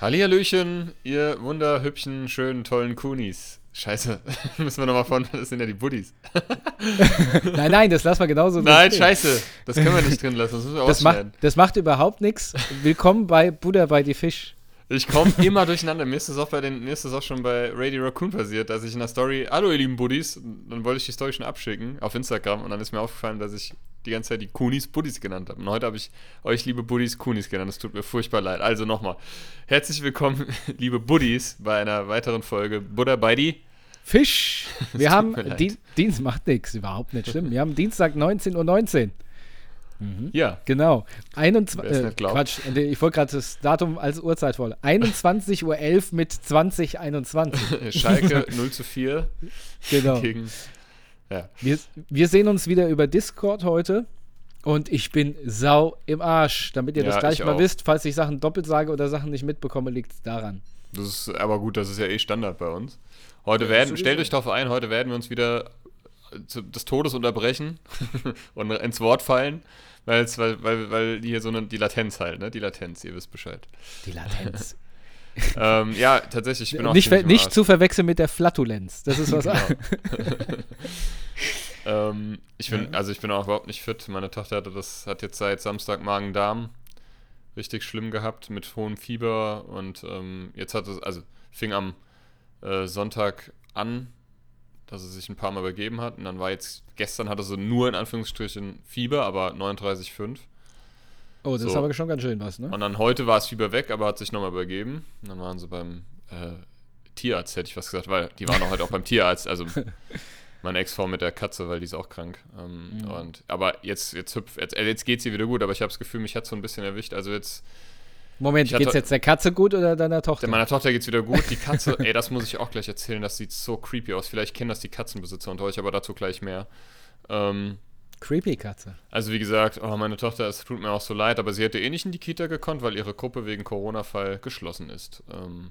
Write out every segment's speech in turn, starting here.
Hallihallöchen, ihr wunderhübschen, schönen, tollen Kunis. Scheiße, müssen wir nochmal von, das sind ja die Buddies. Nein, nein, das lassen wir genauso Nein, stehen. scheiße, das können wir nicht drin lassen, das müssen wir Das macht, das macht überhaupt nichts. Willkommen bei Buddha bei die Fisch. Ich komme immer durcheinander. Mir ist das auch bei den, mir ist das auch schon bei Radio Raccoon passiert, dass ich in der Story, hallo ihr lieben Buddies, dann wollte ich die Story schon abschicken auf Instagram und dann ist mir aufgefallen, dass ich die ganze Zeit die Kunis Buddies genannt habe. Und heute habe ich euch, liebe Buddies, Kunis genannt. Das tut mir furchtbar leid. Also nochmal. Herzlich willkommen, liebe Buddies, bei einer weiteren Folge Buddha bei die. Fisch. Wir haben Dienst macht nichts, überhaupt nicht schlimm. Wir haben Dienstag 19.19 Uhr. Ja, Genau. Wer 21, es äh. Quatsch, ich wollte gerade das Datum als Uhrzeit vor. 21.11 Uhr mit 2021. Schalke 0 zu 4 Genau. gegen. Ja. Wir, wir sehen uns wieder über Discord heute. Und ich bin sau im Arsch. Damit ihr Ja, das gleich ich mal auch. wisst, falls ich Sachen doppelt sage oder Sachen nicht mitbekomme, liegt es daran. Das ist aber gut, das ist ja eh Standard bei uns. Heute Ja, werden, stellt euch darauf ein, heute werden wir uns wieder des Todes unterbrechen und ins Wort fallen, weil's, weil, weil, weil hier so eine, die Latenz halt, ne? Die Latenz, ihr wisst Bescheid. Die Latenz. ähm, ja, tatsächlich, ich bin auch nicht nicht zu verwechseln mit der Flatulenz. Das ist was Genau. anderes. ähm, ich bin, also ich bin auch überhaupt nicht fit. Meine Tochter hatte das, hat jetzt seit Samstag Magen-Darm richtig schlimm gehabt mit hohem Fieber und ähm, jetzt hat es, also fing am äh, Sonntag an, dass es sich ein paar Mal übergeben hat und dann war jetzt, gestern hatte sie nur in Anführungsstrichen Fieber, aber 39,5 Oh, das ist So. aber schon ganz schön was, ne? und dann heute war es Fieber weg, aber hat sich nochmal übergeben und dann waren sie beim äh, Tierarzt, hätte ich was gesagt, weil die waren auch heute auch beim Tierarzt, also meine Ex-Frau mit der Katze, weil die ist auch krank. Ähm, Mhm. und, aber jetzt, jetzt, hüpf, jetzt, äh, jetzt geht sie wieder gut, aber ich habe das Gefühl, mich hat so ein bisschen erwischt. Also jetzt, Moment, hatte- geht's jetzt der Katze gut oder deiner Tochter? meiner Tochter geht es wieder gut. Die Katze, ey, das muss ich auch gleich erzählen, das sieht so creepy aus. Vielleicht kennen das die Katzenbesitzer unter euch, aber dazu gleich mehr. Ähm, Creepy Katze. also wie gesagt, oh, meine Tochter, es tut mir auch so leid, aber sie hätte eh nicht in die Kita gekonnt, weil ihre Gruppe wegen Corona-Fall geschlossen ist. Ähm,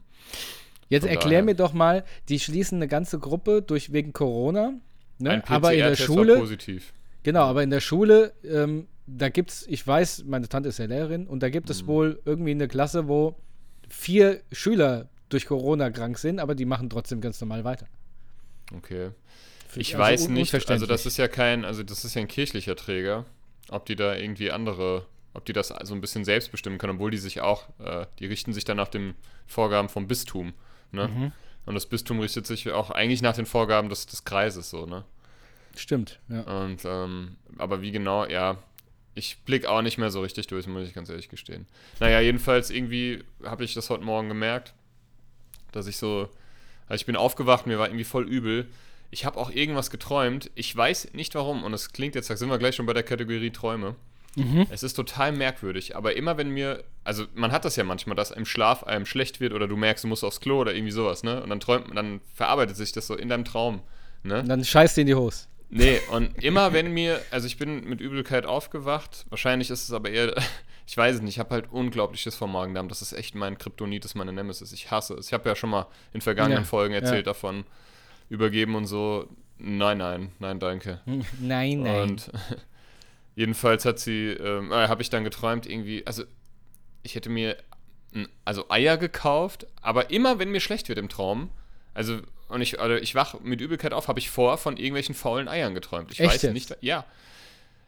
Jetzt erklär daher. mir doch mal, die schließen eine ganze Gruppe durch wegen Corona, ne? ein aber in der Schule, positiv. genau, aber in der Schule, ähm, da gibt's, ich weiß, meine Tante ist ja Lehrerin und da gibt es Mhm. wohl irgendwie eine Klasse, wo vier Schüler durch Corona krank sind, aber die machen trotzdem ganz normal weiter. Okay. Find Ich also weiß nicht, also das ist ja kein, also das ist ja ein kirchlicher Träger, ob die da irgendwie andere, ob die das so ein bisschen selbst bestimmen können, obwohl die sich auch, äh, die richten sich dann nach den Vorgaben vom Bistum, ne? Mhm. Und das Bistum richtet sich auch eigentlich nach den Vorgaben des, des Kreises, so, ne? Stimmt, ja. Und, ähm, aber wie genau, ja, ich blick auch nicht mehr so richtig durch, muss ich ganz ehrlich gestehen. Naja, jedenfalls irgendwie habe ich das heute Morgen gemerkt, dass ich so, also ich bin aufgewacht, mir war irgendwie voll übel. Ich habe auch irgendwas geträumt. Ich weiß nicht warum und es klingt jetzt, da sind wir gleich schon bei der Kategorie Träume. Mhm. Es ist total merkwürdig, aber immer wenn mir, also man hat das ja manchmal, dass im Schlaf einem schlecht wird oder du merkst, du musst aufs Klo oder irgendwie sowas, ne? Und dann träumt, dann verarbeitet sich das so in deinem Traum, ne? Und dann scheißt die in die Hose. Nee, und immer wenn mir, also ich bin mit Übelkeit aufgewacht, wahrscheinlich ist es aber eher, ich weiß es nicht, ich habe halt unglaubliches vom Magen-Darm, das ist echt mein Kryptonit, das ist meine Nemesis, ich hasse es. Ich habe ja schon mal in vergangenen Ja, Folgen erzählt ja. davon, übergeben und so, nein, nein, nein, danke. Nein, nein. Und jedenfalls hat sie, ähm, äh, habe ich dann geträumt, irgendwie, also ich hätte mir also Eier gekauft, aber immer wenn mir schlecht wird im Traum, also und ich, also ich wach mit Übelkeit auf, habe ich vor von irgendwelchen faulen Eiern geträumt. Ich Echt weiß jetzt? nicht, ja.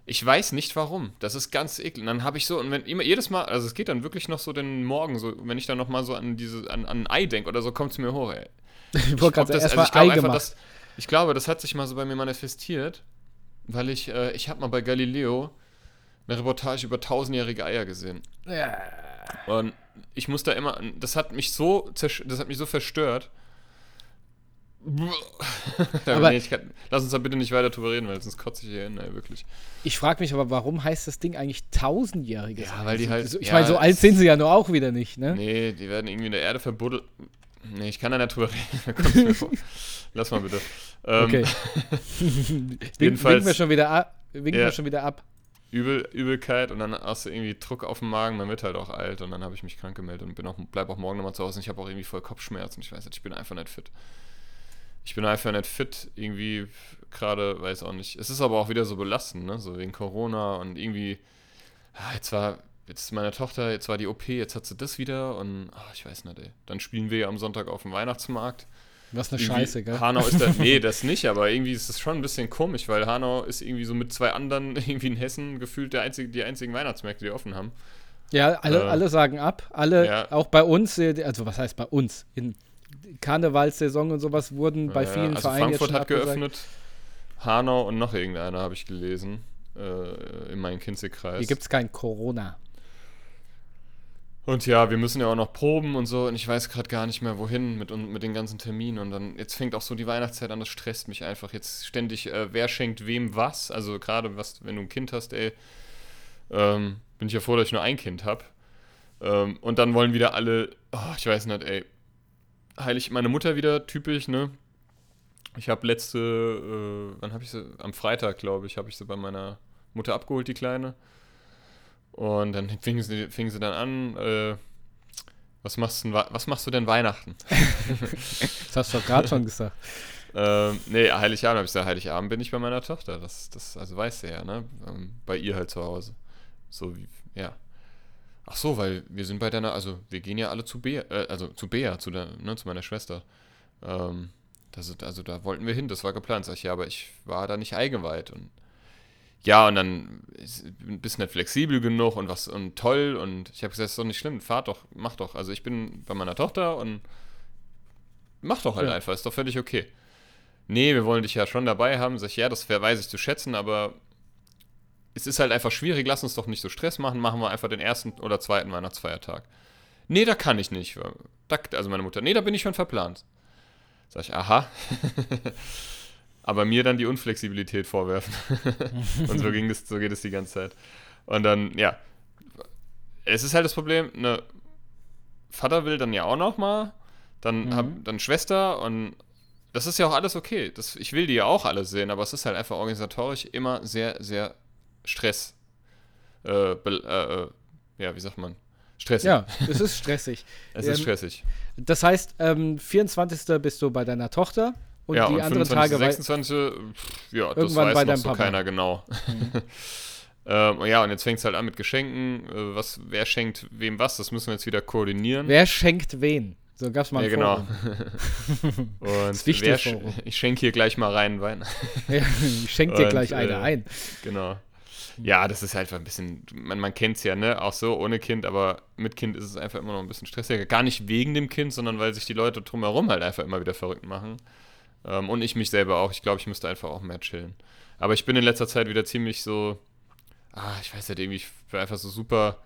Ich weiß nicht warum. Das ist ganz eklig. Und dann habe ich so, und wenn immer jedes Mal, also es geht dann wirklich noch so den Morgen, so, wenn ich dann noch mal so an diese, an, an ein Ei denke oder so, kommt es mir hoch, ey. ich Ich das- also ich glaube Ei einfach, das- Ich glaube, das hat sich mal so bei mir manifestiert, weil ich, äh, ich habe mal bei Galileo eine Reportage über tausendjährige Eier gesehen. Ja. Und ich muss da immer, das hat mich so, das hat mich so verstört. Aber- nee, ich kann, lass uns da bitte nicht weiter drüber reden, weil sonst kotze ich hier hin, ey, wirklich. Ich frage mich aber, warum heißt das Ding eigentlich tausendjähriges? Ja, weil die halt- So, ich ja, meine, so alt sind sie ja nur auch wieder nicht, ne? Nee, die werden irgendwie in der Erde verbuddelt. Nee, ich kann da nicht drüber reden. Lass mal bitte. Ähm, Okay. Jedenfalls- winken wir schon wieder ab. Winken Ja. wir schon wieder ab. Übel, Übelkeit und dann hast du irgendwie Druck auf dem Magen, man wird halt auch alt und dann habe ich mich krank gemeldet und bin auch, bleib auch morgen nochmal zu Hause und ich habe auch irgendwie voll Kopfschmerzen. Ich weiß nicht, ich bin einfach nicht fit. Ich bin einfach nicht fit, irgendwie gerade, weiß auch nicht. Es ist aber auch wieder so belastend, ne? So wegen Corona und irgendwie, ah, jetzt war, jetzt ist meine Tochter, jetzt war die OP, jetzt hat sie das wieder und ach, ich weiß nicht, ey. Dann spielen wir ja am Sonntag auf dem Weihnachtsmarkt was eine irgendwie, Scheiße, gell? Hanau ist da, nee, das nicht, aber irgendwie ist es schon ein bisschen komisch, weil Hanau ist irgendwie so mit zwei anderen, irgendwie in Hessen gefühlt der einzige, die einzigen Weihnachtsmärkte, die offen haben. Ja, alle, äh, alle sagen ab. Alle, ja. auch bei uns, äh, also was heißt bei uns? In Karnevalssaison und sowas wurden bei vielen also Vereinen Frankfurt hat abgesagt. geöffnet, Hanau und noch irgendeiner habe ich gelesen äh, in meinem Kinzigkreis. Hier gibt es kein Corona. Und ja, wir müssen ja auch noch proben und so und ich weiß gerade gar nicht mehr wohin mit, mit den ganzen Terminen und dann jetzt fängt auch so die Weihnachtszeit an, das stresst mich einfach jetzt ständig, äh, wer schenkt wem was, also gerade was, wenn du ein Kind hast, ey, ähm, bin ich ja froh, dass ich nur ein Kind habe ähm, und dann wollen wieder alle, oh, ich weiß nicht, ey, heilig meine Mutter wieder, typisch, ne, ich habe letzte, äh, wann habe ich sie, am Freitag glaube ich, habe ich sie bei meiner Mutter abgeholt, die Kleine und dann fingen sie, fingen sie dann an, äh, was, machst du, was machst du denn Weihnachten? das hast du doch gerade schon gesagt. Ähm, nee, Heiligabend habe ich gesagt, Heiligabend bin ich bei meiner Tochter. Das, das also weiß sie ja, ne? Ähm, bei ihr halt zu Hause. So wie, ja. Ach so, weil wir sind bei deiner, also wir gehen ja alle zu Bea, äh, also zu Bea, zu, der, ne, zu meiner Schwester. Ähm, das, also da wollten wir hin, das war geplant. Sag ich, ja, aber ich war da nicht eingeweiht und ja, und dann bist du nicht flexibel genug und was und toll. Und ich habe gesagt, das ist doch nicht schlimm, fahr doch, mach doch. Also ich bin bei meiner Tochter und mach doch halt ja. einfach, ist doch völlig okay. Nee, wir wollen dich ja schon dabei haben. Sag ich, ja, das weiß ich zu schätzen, aber es ist halt einfach schwierig, lass uns doch nicht so Stress machen, machen wir einfach den ersten oder zweiten Weihnachtsfeiertag. Nee, da kann ich nicht. Da, also meine Mutter, nee, da bin ich schon verplant. Sag ich, aha. aber mir dann die Unflexibilität vorwerfen. und so, ging das, so geht es die ganze Zeit. Und dann, ja, es ist halt das Problem, ne, Vater will dann ja auch noch mal, dann mhm. hab, dann Schwester und das ist ja auch alles okay. Das, ich will die ja auch alle sehen, aber es ist halt einfach organisatorisch immer sehr, sehr Stress. Äh, äh, äh, ja, wie sagt man? Stressig. Ja, es ist stressig. es ist ähm, stressig. Das heißt, ähm, 24. bist du bei deiner Tochter. Und ja, die und anderen 25, Tage 26, ja, das weiß noch so Papa. keiner genau. Mhm. ähm, ja, und jetzt fängt es halt an mit Geschenken. Äh, was, wer schenkt wem was? Das müssen wir jetzt wieder koordinieren. Wer schenkt wen? So gab es mal Ja, genau. und wer, sch ich schenke hier gleich mal rein Wein. ich schenke dir gleich eine äh, ein. Genau. Ja, das ist halt ein bisschen, man, man kennt es ja, ne? Auch so ohne Kind, aber mit Kind ist es einfach immer noch ein bisschen stressiger. Gar nicht wegen dem Kind, sondern weil sich die Leute drumherum halt einfach immer wieder verrückt machen. Ähm, und ich mich selber auch. Ich glaube, ich müsste einfach auch mehr chillen. Aber ich bin in letzter Zeit wieder ziemlich so, ah, ich weiß nicht, irgendwie, ich bin einfach so super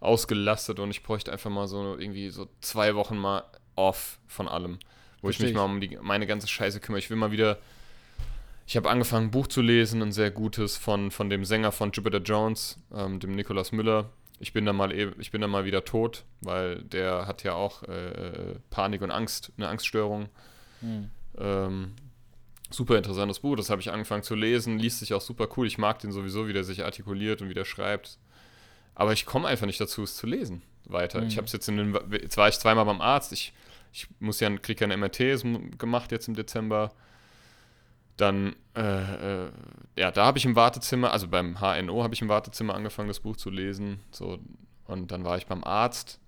ausgelastet und ich bräuchte einfach mal so irgendwie so zwei Wochen mal off von allem. Wo Verstehe ich mich mal um die, meine ganze Scheiße kümmere. Ich will mal wieder. Ich habe angefangen, ein Buch zu lesen, ein sehr gutes von, von dem Sänger von Jupiter Jones, ähm, dem Nicolas Müller. Ich bin dann mal e, ich bin dann mal wieder tot, weil der hat ja auch äh, Panik und Angst, eine Angststörung. Hm. Ähm, super interessantes Buch, das habe ich angefangen zu lesen, liest sich auch super cool. Ich mag den sowieso, wie der sich artikuliert und wie der schreibt. Aber ich komme einfach nicht dazu, es zu lesen weiter. Mhm. Ich habe es jetzt in den, jetzt war ich zweimal beim Arzt. Ich, ich muss ja, kriege ja eine MRT gemacht jetzt im Dezember. Dann, äh, äh, ja, da habe ich im Wartezimmer, also beim HNO habe ich im Wartezimmer angefangen, das Buch zu lesen. So, und dann war ich beim Arzt,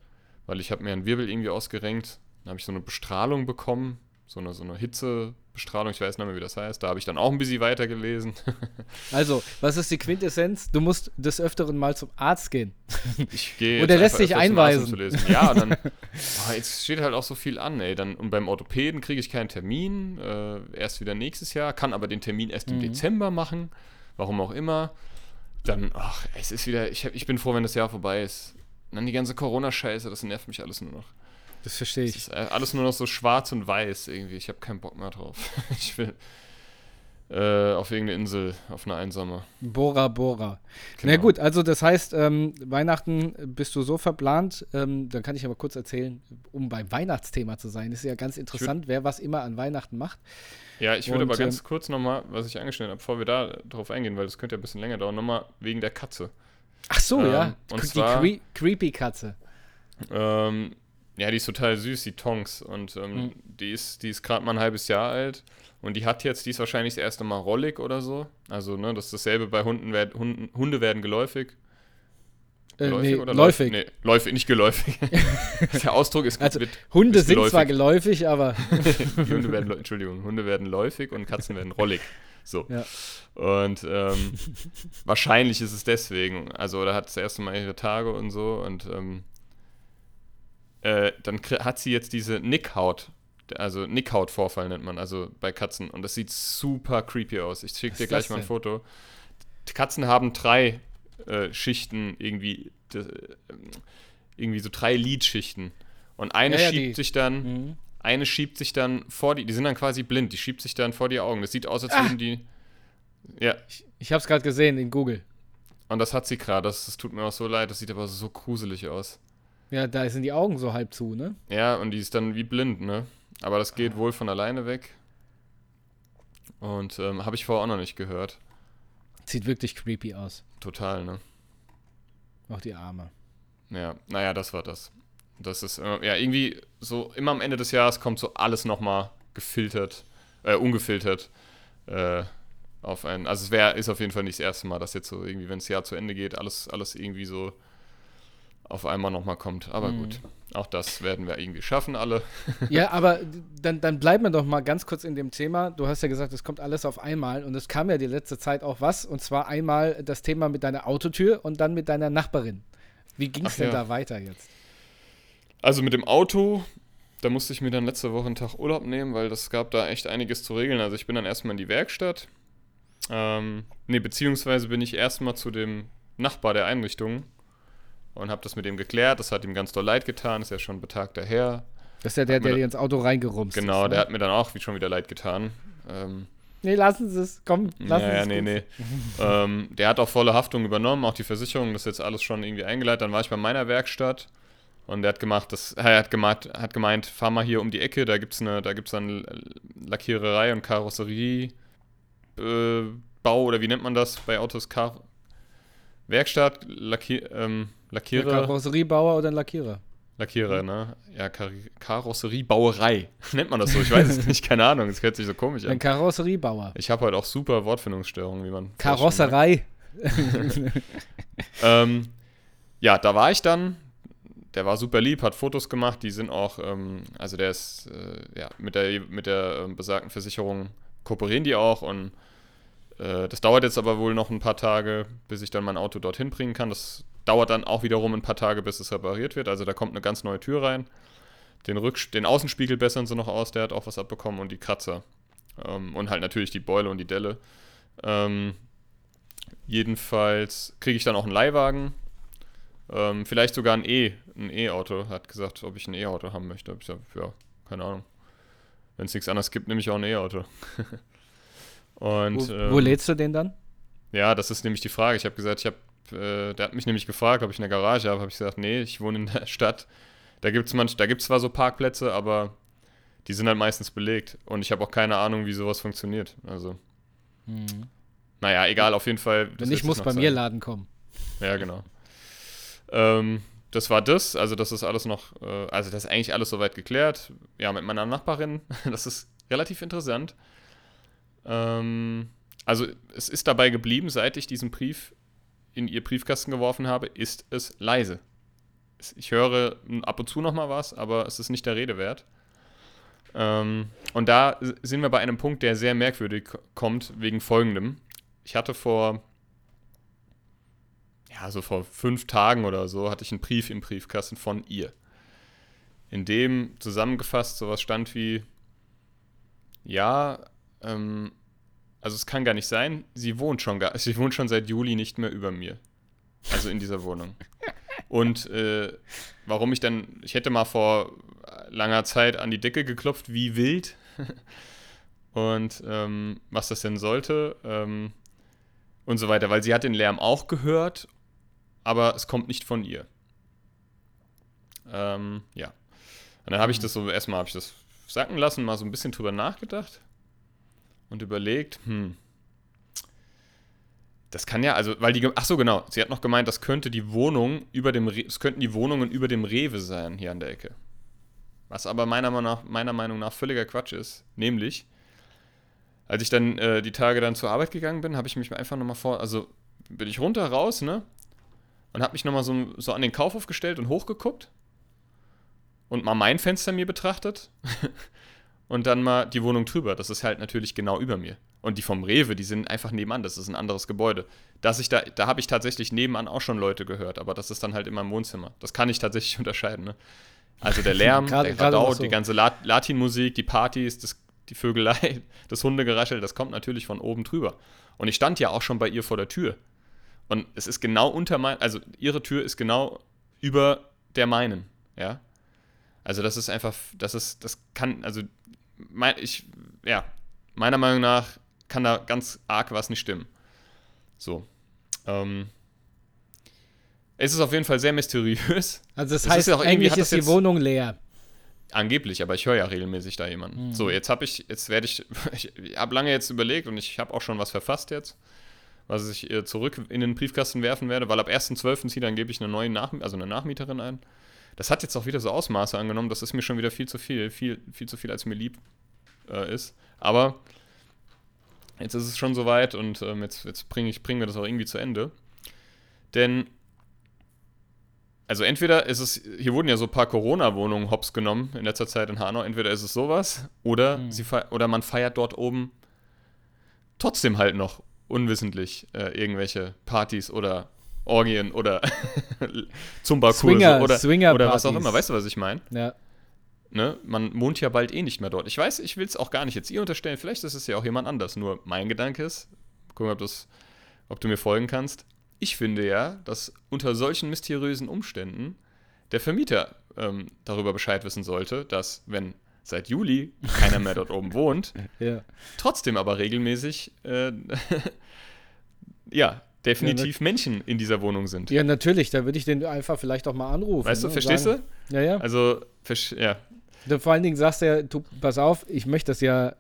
weil ich habe mir einen Wirbel irgendwie ausgerenkt. Dann habe ich so eine Bestrahlung bekommen so eine, so eine Hitzebestrahlung, ich weiß nicht mehr, wie das heißt. Da habe ich dann auch ein bisschen weitergelesen. also, was ist die Quintessenz? Du musst des Öfteren mal zum Arzt gehen. Ich gehe. Und er lässt sich einweisen. Ja, dann, oh, jetzt steht halt auch so viel an, ey. Dann, und beim Orthopäden kriege ich keinen Termin, äh, erst wieder nächstes Jahr, kann aber den Termin erst im mhm. Dezember machen, warum auch immer. Dann, ach, es ist wieder, ich, hab, ich bin froh, wenn das Jahr vorbei ist. Und dann die ganze Corona-Scheiße, das nervt mich alles nur noch. Das verstehe ich. Es ist alles nur noch so schwarz und weiß irgendwie. Ich habe keinen Bock mehr drauf. ich will. äh, auf irgendeine Insel, auf eine einsame. Bora Bora. Genau. Na gut, also das heißt, ähm, Weihnachten bist du so verplant, ähm, dann kann ich aber kurz erzählen, um beim Weihnachtsthema zu sein. ist ja ganz interessant, wer was immer an Weihnachten macht. Ja, ich würde aber ganz ähm, kurz nochmal, was ich angeschnitten habe, bevor wir da drauf eingehen, weil das könnte ja ein bisschen länger dauern, nochmal wegen der Katze. Ach so, ähm, ja. Und die zwar, cre creepy Katze. Ähm, ja, die ist total süß, die Tonks. Und ähm, mhm. die ist, die ist gerade mal ein halbes Jahr alt. Und die hat jetzt, die ist wahrscheinlich das erste Mal rollig oder so. Also, ne, das ist dasselbe bei Hunden, werd, Hunden Hunde werden geläufig. Äh, geläufig nee, oder läufig? Nee, läufig, nicht geläufig. Der Ausdruck ist also, mit, Hunde sind geläufig. zwar geläufig, aber. Hunde werden, Entschuldigung, Hunde werden läufig und Katzen werden rollig. So. Ja. Und ähm, wahrscheinlich ist es deswegen. Also, da hat das erste Mal ihre Tage und so. Und ähm, äh, dann hat sie jetzt diese Nickhaut also Nickhaut-Vorfall nennt man, also bei Katzen. Und das sieht super creepy aus. Ich schicke dir gleich mal ein Foto. Die Katzen haben drei äh, Schichten irgendwie, äh, irgendwie so drei Lidschichten. Und eine ja, ja, schiebt die. sich dann, mhm. eine schiebt sich dann vor die, die sind dann quasi blind, die schiebt sich dann vor die Augen. Das sieht aus, als ah. würden die. Ja. Ich, ich habe es gerade gesehen in Google. Und das hat sie gerade. Das, das tut mir auch so leid. Das sieht aber so gruselig aus. Ja, da sind die Augen so halb zu, ne? Ja, und die ist dann wie blind, ne? Aber das geht wohl von alleine weg. Und ähm, habe ich vorher auch noch nicht gehört. Sieht wirklich creepy aus. Total, ne? Auch die Arme. Ja, naja, das war das. Das ist, äh, ja, irgendwie so, immer am Ende des Jahres kommt so alles nochmal gefiltert, äh, ungefiltert äh, auf einen. Also es wäre, ist auf jeden Fall nicht das erste Mal, dass jetzt so irgendwie, wenn das Jahr zu Ende geht, alles, alles irgendwie so auf einmal nochmal kommt. Aber mhm. gut, auch das werden wir irgendwie schaffen, alle. ja, aber dann, dann bleiben wir doch mal ganz kurz in dem Thema. Du hast ja gesagt, es kommt alles auf einmal und es kam ja die letzte Zeit auch was. Und zwar einmal das Thema mit deiner Autotür und dann mit deiner Nachbarin. Wie ging es denn ja. da weiter jetzt? Also mit dem Auto, da musste ich mir dann letzte Woche einen Tag Urlaub nehmen, weil das gab da echt einiges zu regeln. Also ich bin dann erstmal in die Werkstatt. Ähm, ne, beziehungsweise bin ich erstmal zu dem Nachbar der Einrichtung und habe das mit ihm geklärt. Das hat ihm ganz doll leid getan, ist ja schon betagter Herr. Das ist ja der, der dir ins Auto reingerumst Genau, ist, ne? der hat mir dann auch schon wieder leid getan. Ähm, nee, lassen Sie es, komm, lassen Sie es. nee, nee. ähm, der hat auch volle Haftung übernommen, auch die Versicherung, das ist jetzt alles schon irgendwie eingeleitet. Dann war ich bei meiner Werkstatt und der hat gemacht, das, er hat gemeint, hat gemeint, fahr mal hier um die Ecke, da gibt's eine, da gibt's dann Lackiererei und Karosserie äh, Bau oder wie nennt man das bei Autos? Kar Werkstatt, Lackier, ähm, Lackierer. Ja, Karosseriebauer oder ein Lackierer? Lackierer, ne? Ja, Kar Karosseriebauerei. Nennt man das so? Ich weiß es nicht, keine Ahnung. Es hört sich so komisch an. Ein Karosseriebauer. Ich habe halt auch super Wortfindungsstörungen, wie man. Karosserei. ähm, ja, da war ich dann. Der war super lieb, hat Fotos gemacht. Die sind auch, ähm, also der ist, äh, ja, mit der, mit der äh, besagten Versicherung kooperieren die auch und äh, das dauert jetzt aber wohl noch ein paar Tage, bis ich dann mein Auto dorthin bringen kann. Das dauert dann auch wiederum ein paar Tage, bis es repariert wird. Also da kommt eine ganz neue Tür rein. Den, Rücks den Außenspiegel bessern sie noch aus, der hat auch was abbekommen und die Kratzer. Ähm, und halt natürlich die Beule und die Delle. Ähm, jedenfalls kriege ich dann auch einen Leihwagen. Ähm, vielleicht sogar ein E, ein E-Auto. Hat gesagt, ob ich ein E-Auto haben möchte. Ich gesagt, ja, keine Ahnung. Wenn es nichts anderes gibt, nehme ich auch ein E-Auto. und, wo, wo ähm, lädst du den dann? Ja, das ist nämlich die Frage. Ich habe gesagt, ich habe äh, der hat mich nämlich gefragt, ob ich eine Garage habe. Habe ich gesagt, nee, ich wohne in der Stadt. Da gibt es da gibt's zwar so Parkplätze, aber die sind halt meistens belegt. Und ich habe auch keine Ahnung, wie sowas funktioniert. Also. Hm. Naja, egal, auf jeden Fall. Wenn ich muss bei sein. mir laden kommen. Ja, genau. ähm, das war das. Also, das ist alles noch. Äh, also, das ist eigentlich alles soweit geklärt. Ja, mit meiner Nachbarin. das ist relativ interessant. Ähm, also, es ist dabei geblieben, seit ich diesen Brief in ihr Briefkasten geworfen habe, ist es leise. Ich höre ab und zu noch mal was, aber es ist nicht der Rede wert. Ähm, und da sind wir bei einem Punkt, der sehr merkwürdig kommt, wegen folgendem. Ich hatte vor, ja, so vor fünf Tagen oder so, hatte ich einen Brief im Briefkasten von ihr. In dem zusammengefasst sowas stand wie, ja, ähm, also es kann gar nicht sein, sie wohnt schon gar, sie wohnt schon seit Juli nicht mehr über mir. Also in dieser Wohnung. Und äh, warum ich dann, ich hätte mal vor langer Zeit an die Decke geklopft, wie wild. und ähm, was das denn sollte ähm, und so weiter, weil sie hat den Lärm auch gehört, aber es kommt nicht von ihr. Ähm, ja. Und dann habe ich das so, erstmal habe ich das sacken lassen, mal so ein bisschen drüber nachgedacht und überlegt, hm, das kann ja, also, weil die, ach so, genau, sie hat noch gemeint, das könnte die Wohnung über dem, es könnten die Wohnungen über dem Rewe sein, hier an der Ecke. Was aber meiner Meinung nach, meiner Meinung nach völliger Quatsch ist. Nämlich, als ich dann äh, die Tage dann zur Arbeit gegangen bin, habe ich mich einfach nochmal vor, also bin ich runter, raus, ne? Und habe mich nochmal so, so an den Kaufhof gestellt und hochgeguckt. Und mal mein Fenster mir betrachtet. und dann mal die Wohnung drüber. Das ist halt natürlich genau über mir. Und die vom Rewe, die sind einfach nebenan, das ist ein anderes Gebäude. Dass ich da, da habe ich tatsächlich nebenan auch schon Leute gehört, aber das ist dann halt in meinem Wohnzimmer. Das kann ich tatsächlich unterscheiden. Ne? Also der Lärm, grade, der Radau, so. die ganze Latinmusik, die Partys, das, die Vögelei, das Hundegeraschel, das kommt natürlich von oben drüber. Und ich stand ja auch schon bei ihr vor der Tür. Und es ist genau unter mein, also ihre Tür ist genau über der meinen, ja. Also das ist einfach, das ist, das kann, also mein, ich, ja, meiner Meinung nach kann da ganz arg was nicht stimmen. So. Ähm, es ist auf jeden Fall sehr mysteriös. Also das es heißt, auch eigentlich ist die Wohnung leer. Angeblich, aber ich höre ja regelmäßig da jemanden. Mhm. So, jetzt habe ich, jetzt werde ich, ich habe lange jetzt überlegt und ich habe auch schon was verfasst jetzt, was ich zurück in den Briefkasten werfen werde, weil ab 1.12. zieht dann gebe ich eine neue Nach also eine Nachmieterin ein. Das hat jetzt auch wieder so Ausmaße angenommen, das ist mir schon wieder viel zu viel, viel, viel zu viel, als mir lieb äh, ist. Aber jetzt ist es schon soweit und ähm, jetzt, jetzt bringe ich, bringen wir das auch irgendwie zu Ende. Denn, also entweder ist es, hier wurden ja so ein paar Corona-Wohnungen hops genommen in letzter Zeit in Hanau, entweder ist es sowas oder, mhm. sie oder man feiert dort oben trotzdem halt noch unwissentlich äh, irgendwelche Partys oder Orgien oder Zumba-Kurse oder, Swinger oder was auch immer. Weißt du, was ich meine? Ja. Ne? Man wohnt ja bald eh nicht mehr dort. Ich weiß, ich will es auch gar nicht jetzt ihr unterstellen. Vielleicht ist es ja auch jemand anders. Nur mein Gedanke ist, gucken, ob, das, ob du mir folgen kannst. Ich finde ja, dass unter solchen mysteriösen Umständen der Vermieter ähm, darüber Bescheid wissen sollte, dass wenn seit Juli keiner mehr dort oben wohnt, ja. trotzdem aber regelmäßig äh, ja, definitiv ja, Menschen in dieser Wohnung sind. Ja, natürlich, da würde ich den einfach vielleicht auch mal anrufen. Weißt du, ne, verstehst sagen, du? Ja, ja. Also, ja, vor allen Dingen sagst du ja, du, pass auf, ich möchte das ja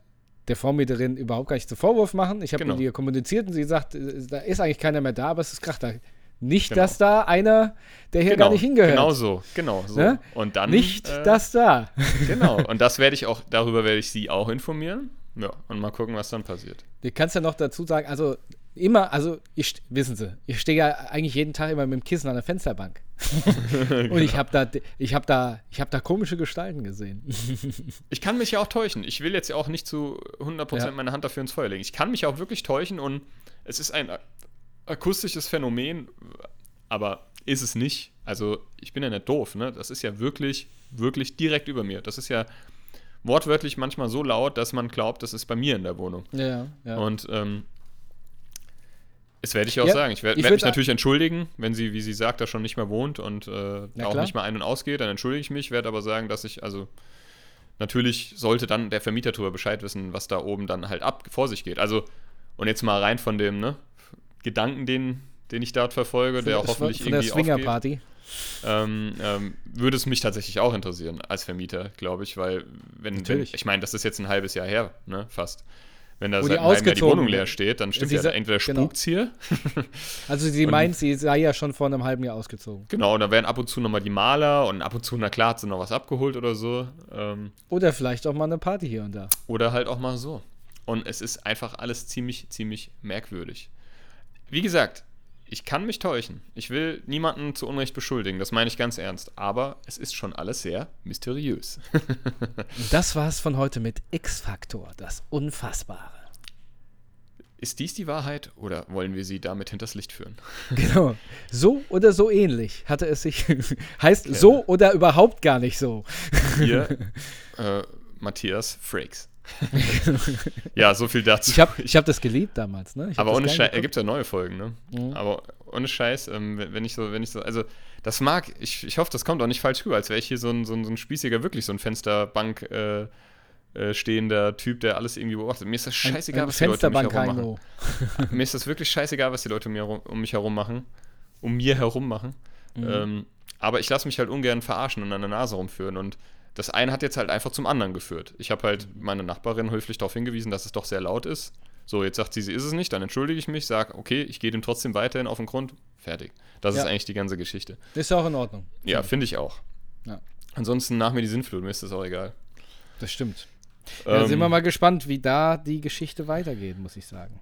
der Vormieterin überhaupt gar nicht zu Vorwurf machen. Ich habe genau. mit ihr kommuniziert und sie sagt, äh, da ist eigentlich keiner mehr da, aber es ist Krach da. Nicht, genau. dass da einer, der hier genau. gar nicht hingehört. Genau so, genau so. Ne? Und dann. Nicht, äh, dass da. Genau. Und das werde ich auch, darüber werde ich sie auch informieren. Ja, und mal gucken, was dann passiert. Du kannst ja noch dazu sagen, also immer, also ich, wissen Sie, ich stehe ja eigentlich jeden Tag immer mit dem Kissen an der Fensterbank. Und ich habe da, ich habe da, ich habe da komische Gestalten gesehen. ich kann mich ja auch täuschen. Ich will jetzt ja auch nicht zu 100% ja. meine Hand dafür ins Feuer legen. Ich kann mich auch wirklich täuschen und es ist ein akustisches Phänomen, aber ist es nicht. Also ich bin ja nicht doof, ne? Das ist ja wirklich, wirklich direkt über mir. Das ist ja wortwörtlich manchmal so laut, dass man glaubt, das ist bei mir in der Wohnung. Ja, ja. Und ähm, das werde ich auch ja, sagen. Ich werde werd mich natürlich entschuldigen, wenn sie, wie sie sagt, da schon nicht mehr wohnt und äh, auch nicht mehr ein- und ausgeht, dann entschuldige ich mich, werde aber sagen, dass ich, also natürlich sollte dann der Vermieter darüber Bescheid wissen, was da oben dann halt ab vor sich geht. Also, und jetzt mal rein von dem, ne, Gedanken, den, den ich dort verfolge, der auch hoffentlich von irgendwie der Swinger-Party. Ähm, ähm, würde es mich tatsächlich auch interessieren als Vermieter, glaube ich, weil wenn, wenn ich meine, das ist jetzt ein halbes Jahr her, ne, fast. Wenn da seit einem Jahr die Wohnung leer steht, dann stimmt ja, entweder genau. spukt's genau. hier. also sie meint, sie sei ja schon vor einem halben Jahr ausgezogen. Genau, und da werden ab und zu nochmal die Maler und ab und zu, na klar, hat sie noch was abgeholt oder so. Ähm, oder vielleicht auch mal eine Party hier und da. Oder halt auch mal so. Und es ist einfach alles ziemlich, ziemlich merkwürdig. Wie gesagt, ich kann mich täuschen. Ich will niemanden zu Unrecht beschuldigen, das meine ich ganz ernst. Aber es ist schon alles sehr mysteriös. das war es von heute mit X-Faktor, das Unfassbare. Ist dies die Wahrheit oder wollen wir sie damit hinters Licht führen? Genau. So oder so ähnlich hatte es sich. heißt ja. so oder überhaupt gar nicht so. Hier, äh, Matthias Frakes. Ja, so viel dazu. Ich habe ich hab das geliebt damals, ne? Aber ohne Scheiß, er gibt ja neue Folgen, ne? Mhm. Aber ohne Scheiß, ähm, wenn ich so, wenn ich so, also das mag, ich, ich hoffe, das kommt auch nicht falsch rüber, als wäre ich hier so ein, so, ein, so ein Spießiger, wirklich so ein Fensterbank, äh, äh, stehender Typ, der alles irgendwie beobachtet. Mir ist das scheißegal, ein, ein was die Leute um mich herum machen. mir ist das wirklich scheißegal, was die Leute um, mir, um mich herum machen. Um mir herum machen. Mhm. Ähm, aber ich lasse mich halt ungern verarschen und an der Nase rumführen. Und das eine hat jetzt halt einfach zum anderen geführt. Ich habe halt meine Nachbarin höflich darauf hingewiesen, dass es doch sehr laut ist. So, jetzt sagt sie, sie ist es nicht, dann entschuldige ich mich, sage, okay, ich gehe dem trotzdem weiterhin auf den Grund. Fertig. Das ja. ist eigentlich die ganze Geschichte. Ist auch in Ordnung. Ja, finde ich auch. Ja. Ansonsten nach mir die Sinnflut, mir ist das auch egal. Das stimmt. Ja, ähm, sind wir mal gespannt, wie da die Geschichte weitergeht, muss ich sagen.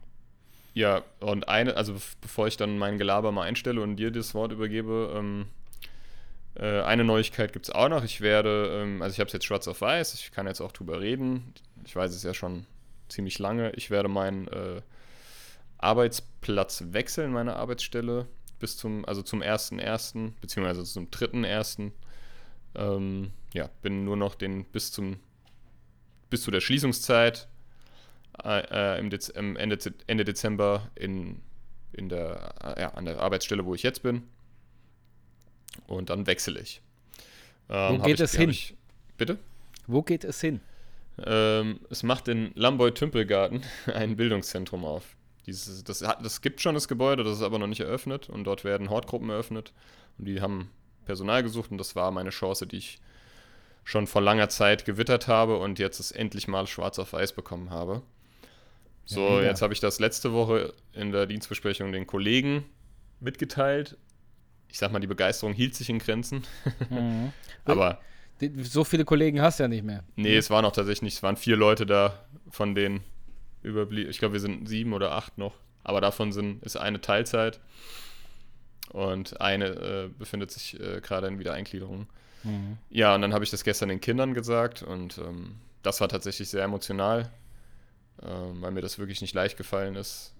Ja, und eine, also bevor ich dann mein Gelaber mal einstelle und dir das Wort übergebe, ähm, äh, eine Neuigkeit gibt es auch noch. Ich werde, ähm, also ich habe es jetzt schwarz auf weiß, ich kann jetzt auch drüber reden. Ich weiß es ja schon ziemlich lange. Ich werde meinen äh, Arbeitsplatz wechseln, meine Arbeitsstelle, bis zum, also zum 1.1., beziehungsweise zum 3.1. Ähm, ja, bin nur noch den bis zum bis zu der Schließungszeit äh, im, Dez Ende, Ende, Dezember in, in der, äh, ja, an der Arbeitsstelle, wo ich jetzt bin. Und dann wechsle ich. Ähm, wo geht ich, es hin? Ich, bitte? Wo geht es hin? Ähm, es macht in Lamboy-Tümpelgarten ein Bildungszentrum auf. Dieses, das, das gibt schon das Gebäude, das ist aber noch nicht eröffnet und dort werden Hortgruppen eröffnet und die haben Personal gesucht und das war meine Chance, die ich schon vor langer Zeit gewittert habe und jetzt es endlich mal schwarz auf weiß bekommen habe. So, ja, jetzt habe ich das letzte Woche in der Dienstbesprechung den Kollegen mitgeteilt. Ich sag mal, die Begeisterung hielt sich in Grenzen. Mhm. aber so viele Kollegen hast du ja nicht mehr. Nee, es waren auch tatsächlich nicht, es waren vier Leute da, von denen überblieben. Ich glaube, wir sind sieben oder acht noch. Aber davon sind, ist eine Teilzeit und eine äh, befindet sich äh, gerade in Wiedereingliederung. Mhm. Ja, und dann habe ich das gestern den Kindern gesagt und ähm, das war tatsächlich sehr emotional, äh, weil mir das wirklich nicht leicht gefallen ist.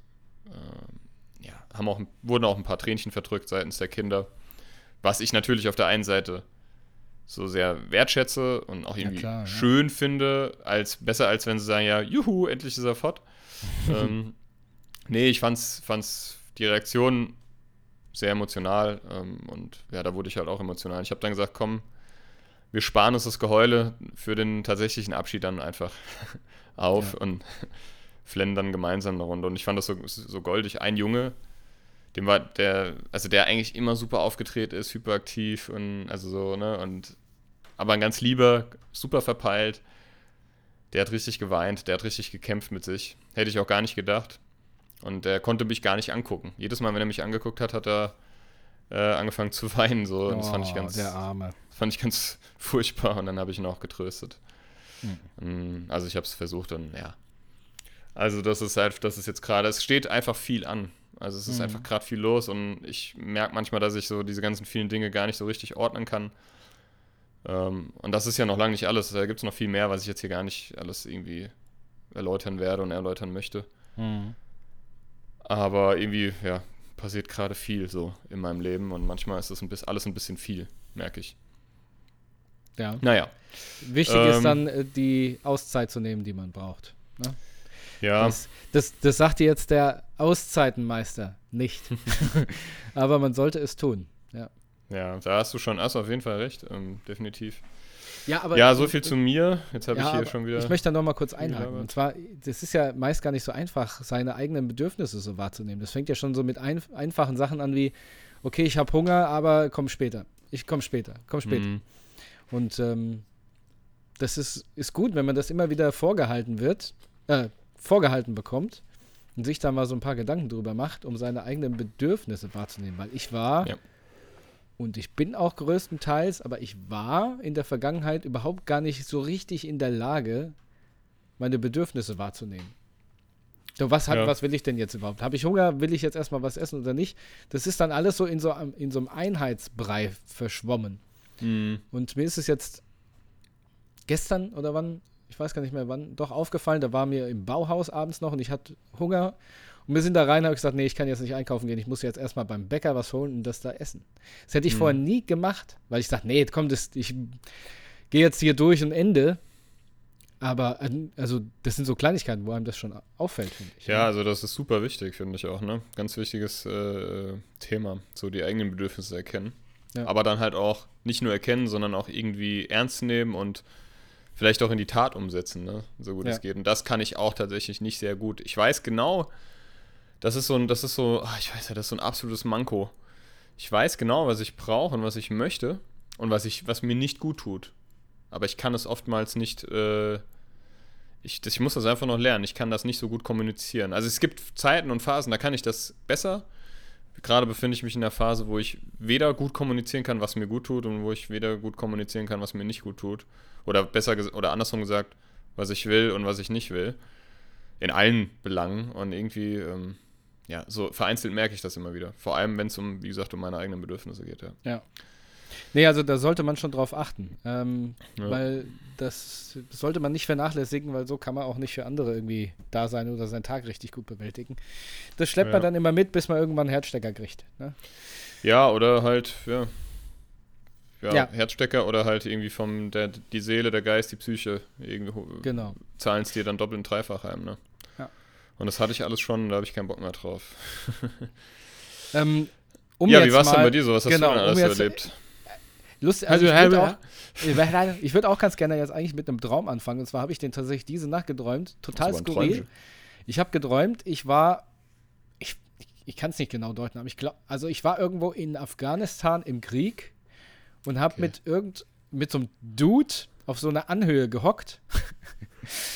Ähm, ja, haben auch, wurden auch ein paar Tränchen verdrückt seitens der Kinder, was ich natürlich auf der einen Seite so sehr wertschätze und auch irgendwie ja, klar, schön ja. finde, als besser als wenn sie sagen, ja, juhu, endlich ist er fort. ähm, nee, ich fand's, fand's die Reaktion sehr emotional ähm, und ja, da wurde ich halt auch emotional. Ich habe dann gesagt, komm, wir sparen uns das Geheule für den tatsächlichen Abschied dann einfach auf ja. und flennen dann gemeinsam eine Runde. Und ich fand das so, so goldig. Ein Junge, dem war der, also der eigentlich immer super aufgetreten ist, hyperaktiv und also so, ne, und aber ein ganz lieber, super verpeilt. Der hat richtig geweint, der hat richtig gekämpft mit sich. Hätte ich auch gar nicht gedacht. Und der konnte mich gar nicht angucken. Jedes Mal, wenn er mich angeguckt hat, hat er äh, angefangen zu weinen. So. Oh, das fand ich ganz, der Arme fand ich ganz furchtbar und dann habe ich ihn auch getröstet. Mhm. Also ich habe es versucht und ja. Also das ist halt, das ist jetzt gerade, es steht einfach viel an. Also es ist mhm. einfach gerade viel los und ich merke manchmal, dass ich so diese ganzen vielen Dinge gar nicht so richtig ordnen kann. Ähm, und das ist ja noch lange nicht alles. Da gibt es noch viel mehr, was ich jetzt hier gar nicht alles irgendwie erläutern werde und erläutern möchte. Mhm. Aber irgendwie, ja, passiert gerade viel so in meinem Leben und manchmal ist das ein bisschen, alles ein bisschen viel, merke ich. Ja. Naja. Wichtig ähm, ist dann, äh, die Auszeit zu nehmen, die man braucht. Ne? Ja. Das, das, das sagt dir jetzt der Auszeitenmeister nicht. Aber man sollte es tun. Ja. Ja, da hast du schon hast auf jeden Fall recht, ähm, definitiv. Ja, aber, ja, so viel zu mir. Jetzt habe ja, ich hier schon wieder. Ich möchte da noch mal kurz einhaken. Und zwar, das ist ja meist gar nicht so einfach, seine eigenen Bedürfnisse so wahrzunehmen. Das fängt ja schon so mit ein, einfachen Sachen an wie, okay, ich habe Hunger, aber komm später. Ich komm später, komm später. Mhm. Und ähm, das ist, ist gut, wenn man das immer wieder vorgehalten wird, äh, vorgehalten bekommt und sich da mal so ein paar Gedanken drüber macht, um seine eigenen Bedürfnisse wahrzunehmen. Weil ich war, ja. und ich bin auch größtenteils, aber ich war in der Vergangenheit überhaupt gar nicht so richtig in der Lage, meine Bedürfnisse wahrzunehmen. So, was, hat, ja. was will ich denn jetzt überhaupt? Habe ich Hunger? Will ich jetzt erstmal was essen oder nicht? Das ist dann alles so in so, in so einem Einheitsbrei verschwommen. Mhm. Und mir ist es jetzt gestern oder wann, ich weiß gar nicht mehr wann, doch aufgefallen, da war mir im Bauhaus abends noch und ich hatte Hunger. Und wir sind da rein, habe ich gesagt, nee, ich kann jetzt nicht einkaufen gehen, ich muss jetzt erstmal beim Bäcker was holen und das da essen. Das hätte ich mhm. vorher nie gemacht, weil ich dachte, nee, komm, das, ich gehe jetzt hier durch und Ende. Aber also das sind so Kleinigkeiten, wo einem das schon auffällt, finde ich. Ja, also das ist super wichtig, finde ich auch, ne? Ganz wichtiges äh, Thema, so die eigenen Bedürfnisse erkennen. Ja. Aber dann halt auch nicht nur erkennen, sondern auch irgendwie ernst nehmen und vielleicht auch in die Tat umsetzen, ne? so gut ja. es geht. Und das kann ich auch tatsächlich nicht sehr gut. Ich weiß genau, das ist so ein, das ist so, ach, ich weiß ja, das ist so ein absolutes Manko. Ich weiß genau, was ich brauche und was ich möchte und was ich, was mir nicht gut tut. Aber ich kann es oftmals nicht, äh, ich, das, ich muss das einfach noch lernen. Ich kann das nicht so gut kommunizieren. Also es gibt Zeiten und Phasen, da kann ich das besser. Gerade befinde ich mich in der Phase, wo ich weder gut kommunizieren kann, was mir gut tut, und wo ich weder gut kommunizieren kann, was mir nicht gut tut. Oder besser oder andersrum gesagt, was ich will und was ich nicht will. In allen Belangen. Und irgendwie, ähm, ja, so vereinzelt merke ich das immer wieder. Vor allem, wenn es um, wie gesagt, um meine eigenen Bedürfnisse geht, ja. Ja. Nee, also da sollte man schon drauf achten. Ähm, ja. Weil das sollte man nicht vernachlässigen, weil so kann man auch nicht für andere irgendwie da sein oder seinen Tag richtig gut bewältigen. Das schleppt ja. man dann immer mit, bis man irgendwann einen Herzstecker kriegt. Ne? Ja, oder halt, ja, ja, ja, Herzstecker oder halt irgendwie vom der, die Seele, der Geist, die Psyche irgendwie genau. zahlen es dir dann doppelt und dreifach heim, ne? Ja. Und das hatte ich alles schon, da habe ich keinen Bock mehr drauf. ähm, um ja, wie war es denn bei dir so? Was genau, hast du denn alles um erlebt? Lust, also, also ich würde auch, würd auch ganz gerne jetzt eigentlich mit einem Traum anfangen. Und zwar habe ich den tatsächlich diese Nacht geträumt. Total skurril. Ich habe geträumt, ich war, ich, ich kann es nicht genau deuten, aber ich glaube, also ich war irgendwo in Afghanistan im Krieg und habe okay. mit irgend mit so einem Dude auf so einer Anhöhe gehockt.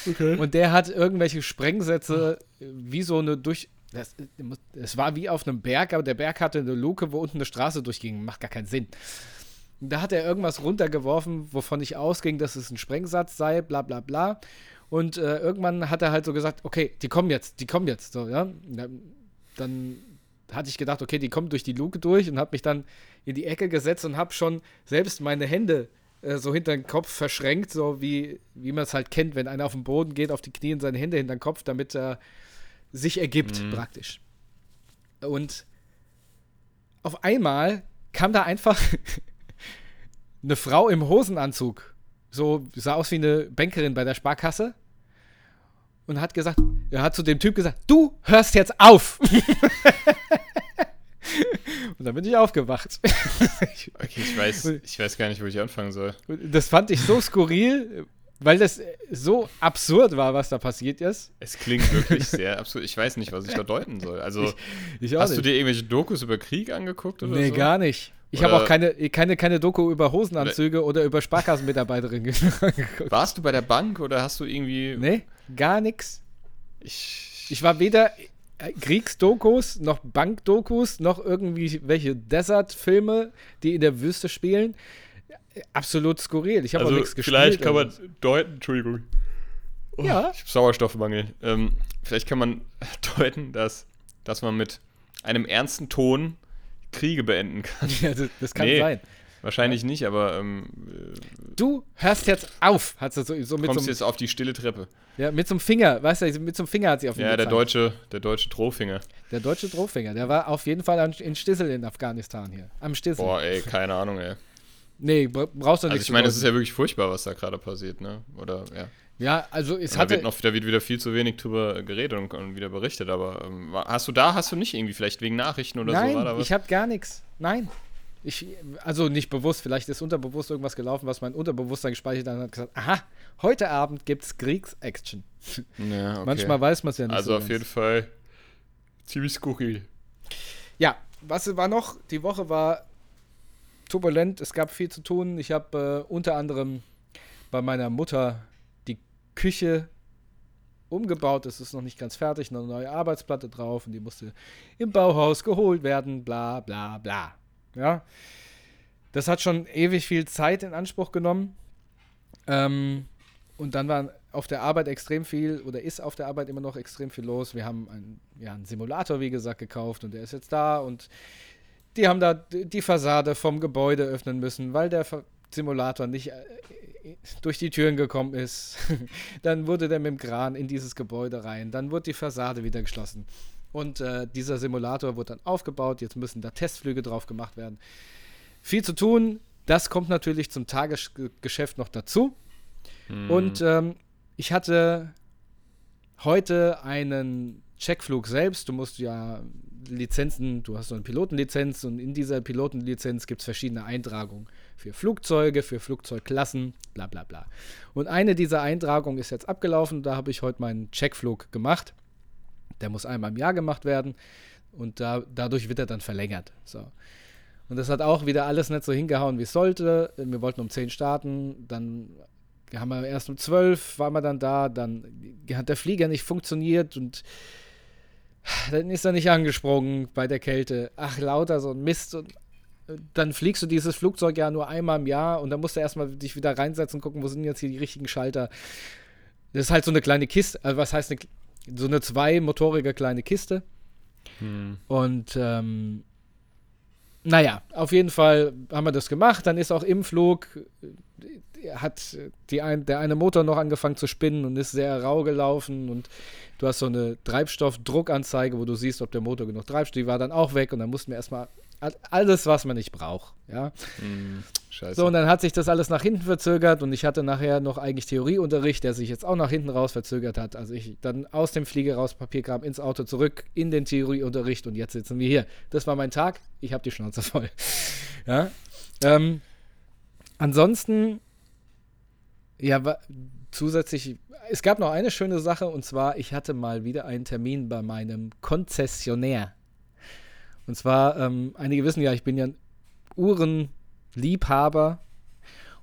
Okay. Und der hat irgendwelche Sprengsätze wie so eine durch. Es war wie auf einem Berg, aber der Berg hatte eine Luke, wo unten eine Straße durchging. Macht gar keinen Sinn. Da hat er irgendwas runtergeworfen, wovon ich ausging, dass es ein Sprengsatz sei, bla bla bla. Und äh, irgendwann hat er halt so gesagt, okay, die kommen jetzt, die kommen jetzt. So, ja. Dann hatte ich gedacht, okay, die kommen durch die Luke durch und habe mich dann in die Ecke gesetzt und habe schon selbst meine Hände äh, so hinter den Kopf verschränkt, so wie, wie man es halt kennt, wenn einer auf den Boden geht, auf die Knie und seine Hände hinter den Kopf, damit er sich ergibt, mhm. praktisch. Und auf einmal kam da einfach eine Frau im Hosenanzug, so sah aus wie eine Bankerin bei der Sparkasse und hat gesagt, er hat zu dem Typ gesagt, du hörst jetzt auf. und dann bin ich aufgewacht. okay, ich weiß, ich weiß gar nicht, wo ich anfangen soll. Das fand ich so skurril, weil das so absurd war, was da passiert ist. Es klingt wirklich sehr absurd. Ich weiß nicht, was ich da deuten soll. Also, ich, ich hast nicht. du dir irgendwelche Dokus über Krieg angeguckt oder nee, so? gar nicht. Ich habe auch keine, keine, keine Doku über Hosenanzüge oder, über Sparkassenmitarbeiterinnen geguckt. Warst du bei der Bank oder hast du irgendwie. Nee, gar nichts. Ich, ich war weder Kriegsdokus, noch Bankdokus, noch irgendwie welche Desert-Filme, die in der Wüste spielen. Absolut skurril. Ich habe also auch nichts gespielt. Vielleicht kann man deuten, Entschuldigung. Oh, ja. Ich habe Sauerstoffmangel. Ähm, vielleicht kann man deuten, dass, dass man mit einem ernsten Ton Kriege beenden kann. Ja, das, das kann nee, sein. Wahrscheinlich ja. nicht, aber. Ähm, du hörst jetzt auf, hat sie so, so mit Kommst so jetzt auf die stille Treppe. Ja, mit so einem Finger, weißt du, mit so einem Finger hat sie auf ihn Ja, der deutsche, der deutsche Drohfinger. Der deutsche Drohfinger, der war auf jeden Fall in Stissel in Afghanistan hier. Am Stissel. Boah, ey, keine Ahnung, ey. Nee, brauchst du nicht. Also ich meine, es ist ja wirklich furchtbar, was da gerade passiert, ne? Oder, ja. Ja, also es hat. Da wird, noch, da wird wieder viel zu wenig drüber geredet und, und wieder berichtet, aber ähm, hast du da, hast du nicht irgendwie vielleicht wegen Nachrichten oder Nein, so? Nein, ich habe gar nichts. Nein. Ich, also nicht bewusst, vielleicht ist unterbewusst irgendwas gelaufen, was mein Unterbewusstsein gespeichert hat und hat gesagt, aha, heute Abend gibt's Kriegsaction. Ja, okay. Manchmal weiß man es ja nicht. Also so auf ganz. jeden Fall ziemlich skurril. Ja, was war noch? Die Woche war turbulent, es gab viel zu tun. Ich habe äh, unter anderem bei meiner Mutter Küche umgebaut. Es ist noch nicht ganz fertig, eine neue Arbeitsplatte drauf und die musste im Bauhaus geholt werden, bla bla bla. Ja. Das hat schon ewig viel Zeit in Anspruch genommen. Ähm, und dann war auf der Arbeit extrem viel oder ist auf der Arbeit immer noch extrem viel los. Wir haben einen, ja, einen Simulator, wie gesagt, gekauft und der ist jetzt da und die haben da die Fassade vom Gebäude öffnen müssen, weil der Simulator nicht äh, durch die Türen gekommen ist. dann wurde der mit dem Kran in dieses Gebäude rein. Dann wurde die Fassade wieder geschlossen. Und äh, dieser Simulator wurde dann aufgebaut. Jetzt müssen da Testflüge drauf gemacht werden. Viel zu tun. Das kommt natürlich zum Tagesgeschäft noch dazu. Hm. Und ähm, ich hatte heute einen Checkflug selbst, du musst ja Lizenzen, du hast so eine Pilotenlizenz und in dieser Pilotenlizenz gibt es verschiedene Eintragungen für Flugzeuge, für Flugzeugklassen, bla bla bla. Und eine dieser Eintragungen ist jetzt abgelaufen, da habe ich heute meinen Checkflug gemacht. Der muss einmal im Jahr gemacht werden und da, dadurch wird er dann verlängert. So. Und das hat auch wieder alles nicht so hingehauen, wie es sollte. Wir wollten um 10 starten, dann haben wir erst um 12 waren wir dann da, dann hat der Flieger nicht funktioniert und dann ist er nicht angesprungen bei der Kälte. Ach, lauter so ein Mist. Und dann fliegst du dieses Flugzeug ja nur einmal im Jahr und dann musst du erstmal dich wieder reinsetzen und gucken, wo sind jetzt hier die richtigen Schalter. Das ist halt so eine kleine Kiste, also was heißt eine, so eine zweimotorige kleine Kiste. Hm. Und ähm, naja, auf jeden Fall haben wir das gemacht. Dann ist auch im Flug, hat die ein, der eine Motor noch angefangen zu spinnen und ist sehr rau gelaufen und du hast so eine Treibstoffdruckanzeige, wo du siehst, ob der Motor genug Treibstoff, die war dann auch weg und dann mussten wir erstmal alles, was man nicht braucht, ja. Mm, so, und dann hat sich das alles nach hinten verzögert und ich hatte nachher noch eigentlich Theorieunterricht, der sich jetzt auch nach hinten raus verzögert hat. Also ich dann aus dem Flieger raus, Papierkram ins Auto zurück, in den Theorieunterricht und jetzt sitzen wir hier. Das war mein Tag, ich habe die Schnauze voll. ja. Ähm, ansonsten, ja, zusätzlich es gab noch eine schöne Sache und zwar, ich hatte mal wieder einen Termin bei meinem Konzessionär. Und zwar, ähm, einige wissen ja, ich bin ja ein Uhrenliebhaber.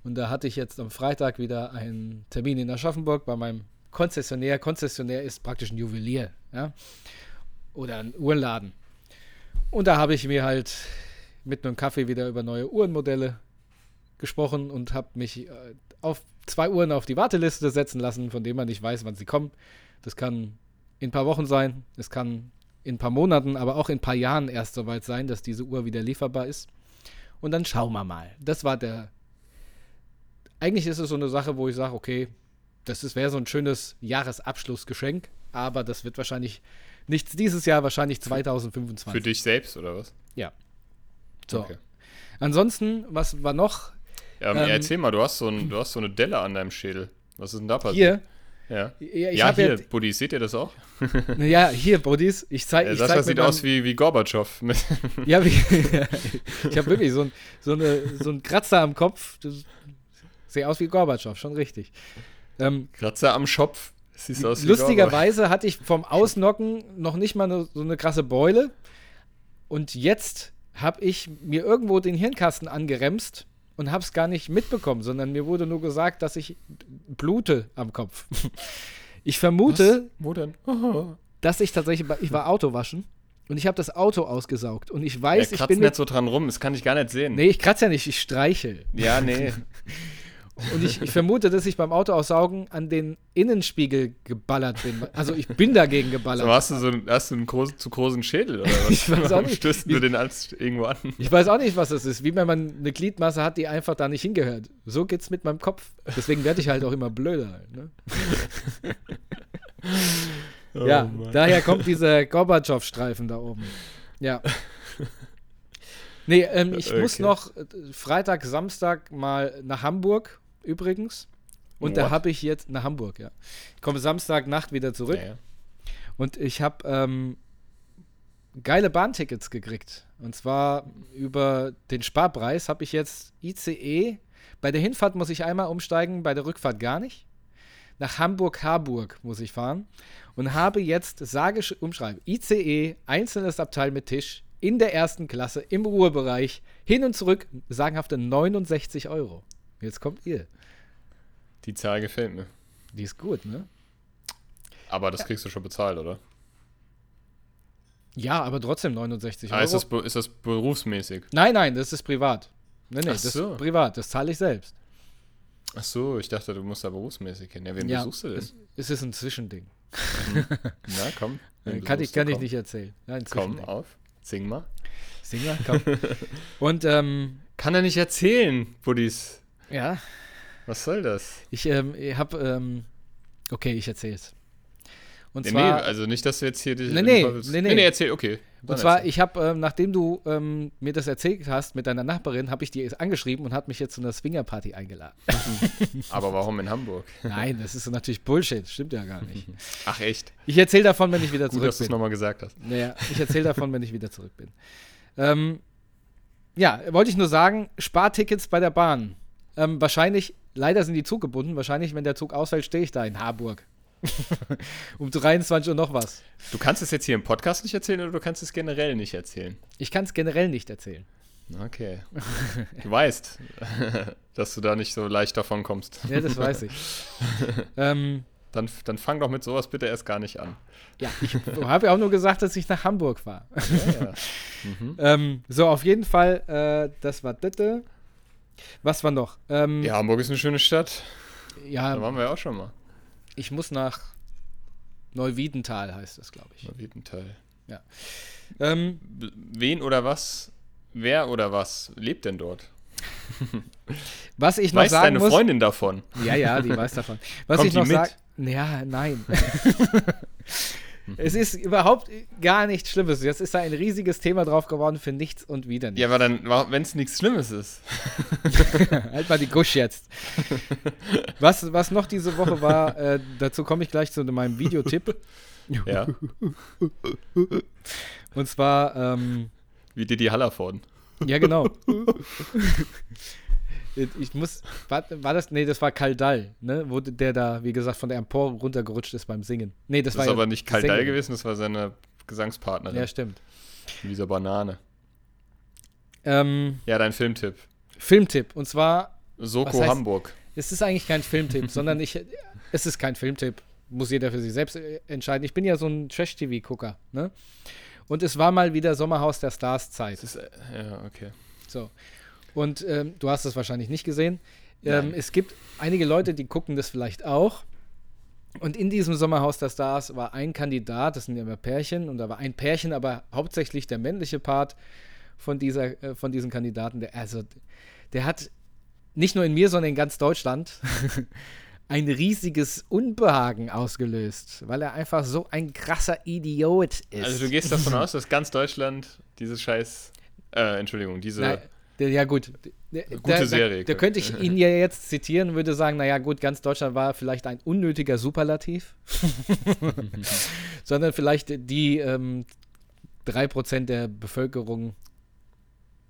Und da hatte ich jetzt am Freitag wieder einen Termin in Aschaffenburg bei meinem Konzessionär. Konzessionär ist praktisch ein Juwelier, ja. Oder ein Uhrenladen. Und da habe ich mir halt mit einem Kaffee wieder über neue Uhrenmodelle gesprochen und habe mich äh, auf zwei Uhren auf die Warteliste setzen lassen, von denen man nicht weiß, wann sie kommen. Das kann in ein paar Wochen sein, es kann in ein paar Monaten, aber auch in ein paar Jahren erst soweit sein, dass diese Uhr wieder lieferbar ist. Und dann schauen wir mal. Das war der. Eigentlich ist es so eine Sache, wo ich sage, okay, das wäre so ein schönes Jahresabschlussgeschenk, aber das wird wahrscheinlich nichts dieses Jahr, wahrscheinlich 2025. Für dich selbst oder was? Ja. So. Okay. Ansonsten, was war noch? Ja, ähm, erzähl mal, du hast, so ein, du hast so eine Delle an deinem Schädel. Was ist denn da passiert? Hier. Ja, ja, ja hier, ja, Buddies, seht ihr das auch? ja, hier, Buddies, ich zeige ja, Das sieht aus wie, wie Gorbatschow. ja, wie, ich habe wirklich so, ein, so, eine, so einen Kratzer am Kopf. Das sieht aus wie Gorbatschow, schon richtig. Ähm, Kratzer am Schopf. Siehst aus wie lustigerweise hatte ich vom Ausnocken noch nicht mal eine, so eine krasse Beule. Und jetzt habe ich mir irgendwo den Hirnkasten angeremst und habe es gar nicht mitbekommen, sondern mir wurde nur gesagt, dass ich blute am Kopf. Ich vermute, Was? Wo denn? dass ich tatsächlich, ich war Auto waschen und ich habe das Auto ausgesaugt und ich weiß, ich bin nicht so dran rum, das kann ich gar nicht sehen. Nee, ich kratze ja nicht, ich streiche. Ja, nee. Und ich, ich, vermute, dass ich beim Autoaussaugen an den Innenspiegel geballert bin. Also ich bin dagegen geballert. So, hast du so einen, hast du einen groß, zu großen Schädel oder was? ich weiß auch nicht. Stößt du den als irgendwo an? Ich weiß auch nicht, was das ist. Wie wenn man eine Gliedmasse hat, die einfach da nicht hingehört. So geht's mit meinem Kopf. Deswegen werde ich halt auch immer blöder. Ne? oh, ja, Mann. daher kommt dieser Gorbatschow-Streifen da oben. Ja. Nee, ähm, ich okay. muss noch äh, Freitag, Samstag mal nach Hamburg übrigens. Und What? da habe ich jetzt nach Hamburg, ja. Ich komme Samstagnacht wieder zurück. Ja, ja. Und ich habe ähm, geile Bahntickets gekriegt. Und zwar über den Sparpreis habe ich jetzt ICE. Bei der Hinfahrt muss ich einmal umsteigen, bei der Rückfahrt gar nicht. Nach Hamburg-Harburg muss ich fahren. Und habe jetzt, sage umschreiben, ICE, einzelnes Abteil mit Tisch, in der ersten Klasse, im Ruhebereich, hin und zurück, sagenhafte 69 Euro. Jetzt kommt ihr. Die Zahl gefällt mir. Die ist gut, ne? Aber das kriegst du schon bezahlt, oder? Ja, aber trotzdem 69 Euro. Ah, ist, das, ist das berufsmäßig? Nein, nein, das ist privat. Nein, nein, Ach das so. ist privat. Das zahle ich selbst. Ach so, ich dachte, du musst da berufsmäßig hin. Ja, wen ja, besuchst du denn? Es, ist ein Zwischending. Na, komm. Kann, ich, kann ich nicht erzählen. Ja, komm, auf. Sing mal. Sing mal, komm. Und, ähm, Kann er nicht erzählen, Buddies. Ja. Was soll das? Ich ähm, habe, ähm, okay, ich erzähl's. Und nee, zwar, nee, also nicht, dass du jetzt hier dich. Nee, nee, nee, nee, nee, erzähl, okay. Und zwar, ich habe, ähm, nachdem du ähm, mir das erzählt hast mit deiner Nachbarin, habe ich die angeschrieben und hat mich jetzt zu einer Swingerparty eingeladen. Aber warum in Hamburg? Nein, das ist natürlich Bullshit. Stimmt ja gar nicht. Ach echt? Ich erzähle davon, wenn ich wieder zurück Gut, dass du es bin. nochmal gesagt hast. Naja, ich erzähle davon, wenn ich wieder zurück bin. Ähm, ja, wollte ich nur sagen, Spartickets bei der Bahn. Ähm, wahrscheinlich, leider sind die zuggebunden. Wahrscheinlich, wenn der Zug ausfällt, stehe ich da in Harburg. um 23 Uhr noch was. Du kannst es jetzt hier im Podcast nicht erzählen oder du kannst es generell nicht erzählen? Ich kann es generell nicht erzählen. Okay. Du weißt, dass du da nicht so leicht davon kommst. Ja, das weiß ich. ähm, Dann, dann fang doch mit sowas bitte erst gar nicht an. ja, ich habe ja auch nur gesagt, dass ich nach Hamburg war. Ja, ja. ähm, so, auf jeden Fall, äh, das war Ditte. Was war noch? Ähm, ja, Hamburg ist eine schöne Stadt. ja, Da waren wir ja auch schon mal. ich muss nach Neuwiedental, heißt das, glaube ich. Mal Wiedental. Ähm, Wen oder was, wer oder was lebt denn dort? was ich noch Weiß sagen deine muss. Freundin davon? Ja, ja, die weiß davon. Was Kommt ich noch sage. Ja, nein. es ist überhaupt gar nichts Schlimmes. Jetzt ist da ein riesiges Thema drauf geworden für nichts und wieder nichts. Ja, aber dann, wenn es nichts Schlimmes ist. halt mal die Gusch jetzt. Was, was noch diese Woche war, äh, dazu komme ich gleich zu meinem Videotipp. Ja, Und zwar, ähm, wie Didi Hallervorden. ja, genau. Ich muss, war, war das, nee, das war Kaldal, ne, wo der da, wie gesagt, von der Empore runtergerutscht ist beim Singen. Nee, das, Das, war ist ja aber nicht Kaldal Sängerin. gewesen, das war seine Gesangspartnerin. Ja, stimmt. Mit dieser Banane. Ähm, Ja, dein Filmtipp. Filmtipp, und zwar Soko heißt- Hamburg. Es ist eigentlich kein Filmtipp, sondern ich. Es ist kein Filmtipp. Muss jeder für sich selbst äh, entscheiden. Ich bin ja so ein Trash-TV-Gucker, ne? Und es war mal wieder Sommerhaus der Stars-Zeit. Äh, ja, okay. So. Und ähm, du hast es wahrscheinlich nicht gesehen. Ähm, es gibt einige Leute, die gucken das vielleicht auch. Und in diesem Sommerhaus der Stars war ein Kandidat, das sind ja immer Pärchen, und da war ein Pärchen, aber hauptsächlich der männliche Part von, dieser, äh, von diesen Kandidaten, der, also, der hat nicht nur in mir, sondern in ganz Deutschland ein riesiges Unbehagen ausgelöst, weil er einfach so ein krasser Idiot ist. Also du gehst davon aus, dass ganz Deutschland diese scheiß, äh, Entschuldigung, diese, Nein, ja gut. Gute da, Serie. Da, da könnte ich ihn ja jetzt zitieren würde sagen, naja gut, ganz Deutschland war vielleicht ein unnötiger Superlativ, sondern vielleicht die ähm, 3% der Bevölkerung,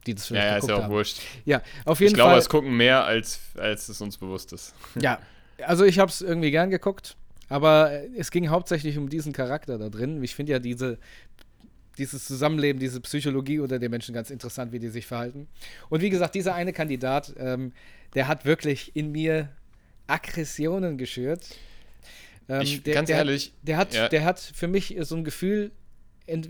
die das ja, vielleicht ja, ist geguckt ja auch haben. wurscht. Ja, auf jeden Ich glaube, Fall. es gucken mehr, als, als es uns bewusst ist. Ja, also ich habe es irgendwie gern geguckt, aber es ging hauptsächlich um diesen Charakter da drin. Ich finde ja diese, dieses Zusammenleben, diese Psychologie unter den Menschen ganz interessant, wie die sich verhalten. Und wie gesagt, dieser eine Kandidat, ähm, der hat wirklich in mir Aggressionen geschürt. Ähm, Ich- der, ganz der, ehrlich, der hat, ja. der hat für mich so ein Gefühl, ent,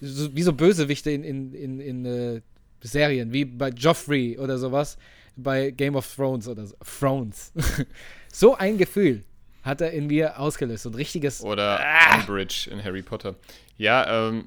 so, wie so Bösewichte in, in, in, in äh, Serien, wie bei Joffrey oder sowas, bei Game of Thrones oder so. Thrones. so ein Gefühl hat er in mir ausgelöst. So ein richtiges. Oder Ah! Umbridge in Harry Potter. Ja, ähm,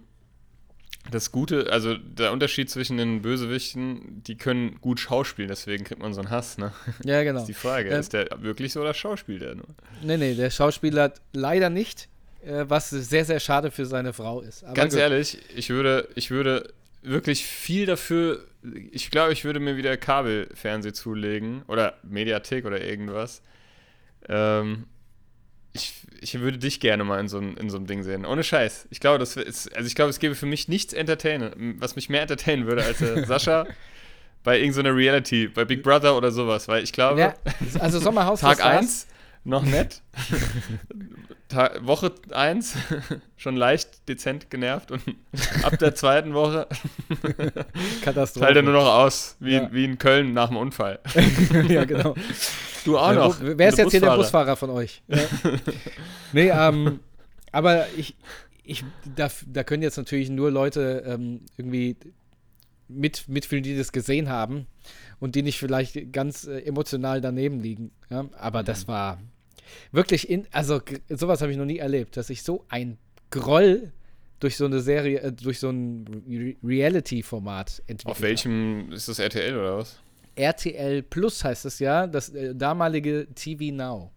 das Gute, also der Unterschied zwischen den Bösewichten, die können gut schauspielen, deswegen kriegt man so einen Hass, ne? Ja, Das genau. ist die Frage. Ähm, ist der wirklich so oder schauspielt er nur? Nee, nee, der Schauspieler leider nicht, äh, was sehr, sehr schade für seine Frau ist. Aber Ganz gut. ehrlich, ich würde, ich würde wirklich viel dafür, ich glaube, ich würde mir wieder Kabelfernseh zulegen oder Mediathek oder irgendwas. Ähm, ich, ich würde dich gerne mal in so, einem- in so einem Ding sehen. Ohne Scheiß. Ich glaube, das ist, also ich glaube, es gäbe für mich nichts entertainen, was mich mehr entertainen würde als der Sascha bei irgendeiner Reality, bei Big Brother oder sowas, weil ich glaube, Ja, also Sommerhaus Tag Stars, 1 noch nett. Woche 1 schon leicht dezent genervt und ab der zweiten Woche Katastrophe. fällt er nur noch aus, wie, Ja. wie in Köln nach dem Unfall. ja, genau. Du auch Ja, noch. Wer ist jetzt hier der Busfahrer. Busfahrer von euch? Ja. nee, ähm, aber ich, ich da, da können jetzt natürlich nur Leute ähm, irgendwie mit, mitfühlen, die das gesehen haben und die nicht vielleicht ganz äh, emotional daneben liegen. Ja? Aber Mhm. das war wirklich, in, also sowas habe ich noch nie erlebt, dass ich so ein Groll durch so eine Serie, äh, durch so ein Re Reality-Format entwickelt Auf welchem ist das RTL oder was? RTL Plus heißt es ja, das äh, damalige TV Now.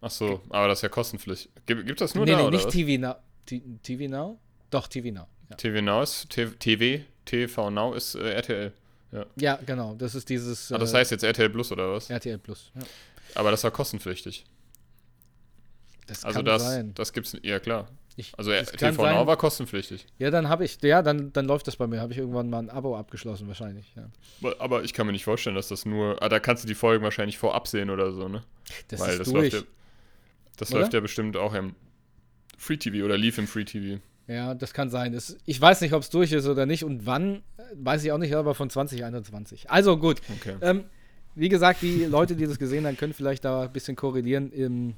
Ach so, aber das ist ja kostenpflichtig. Gibt, gibt das nur nee, da nee, oder nicht was? TV Now. T TV Now? Doch, TV Now. Ja. TV Now ist TV, TV Now ist äh, RTL. Ja. ja, genau. Das ist dieses. Ah, das äh, heißt jetzt RTL Plus oder was? RTL Plus, ja. Aber das war kostenpflichtig. Das also kann das, sein. das gibt's, ja klar. Ich, also TV Now war kostenpflichtig. Ja, dann habe ich, ja, dann, dann läuft das bei mir. Habe ich irgendwann mal ein Abo abgeschlossen wahrscheinlich. Ja. Aber ich kann mir nicht vorstellen, dass das nur, ah, da kannst du die Folgen wahrscheinlich vorab sehen oder so, ne? Das Weil ist das durch. läuft ja, das läuft ja bestimmt auch im Free TV oder lief im Free TV. Ja, das kann sein. Das, ich weiß nicht, ob es durch ist oder nicht und wann, weiß ich auch nicht, aber von 2021. Also gut. Okay. Ähm, wie gesagt, die Leute, die das gesehen haben, können vielleicht da ein bisschen korrelieren.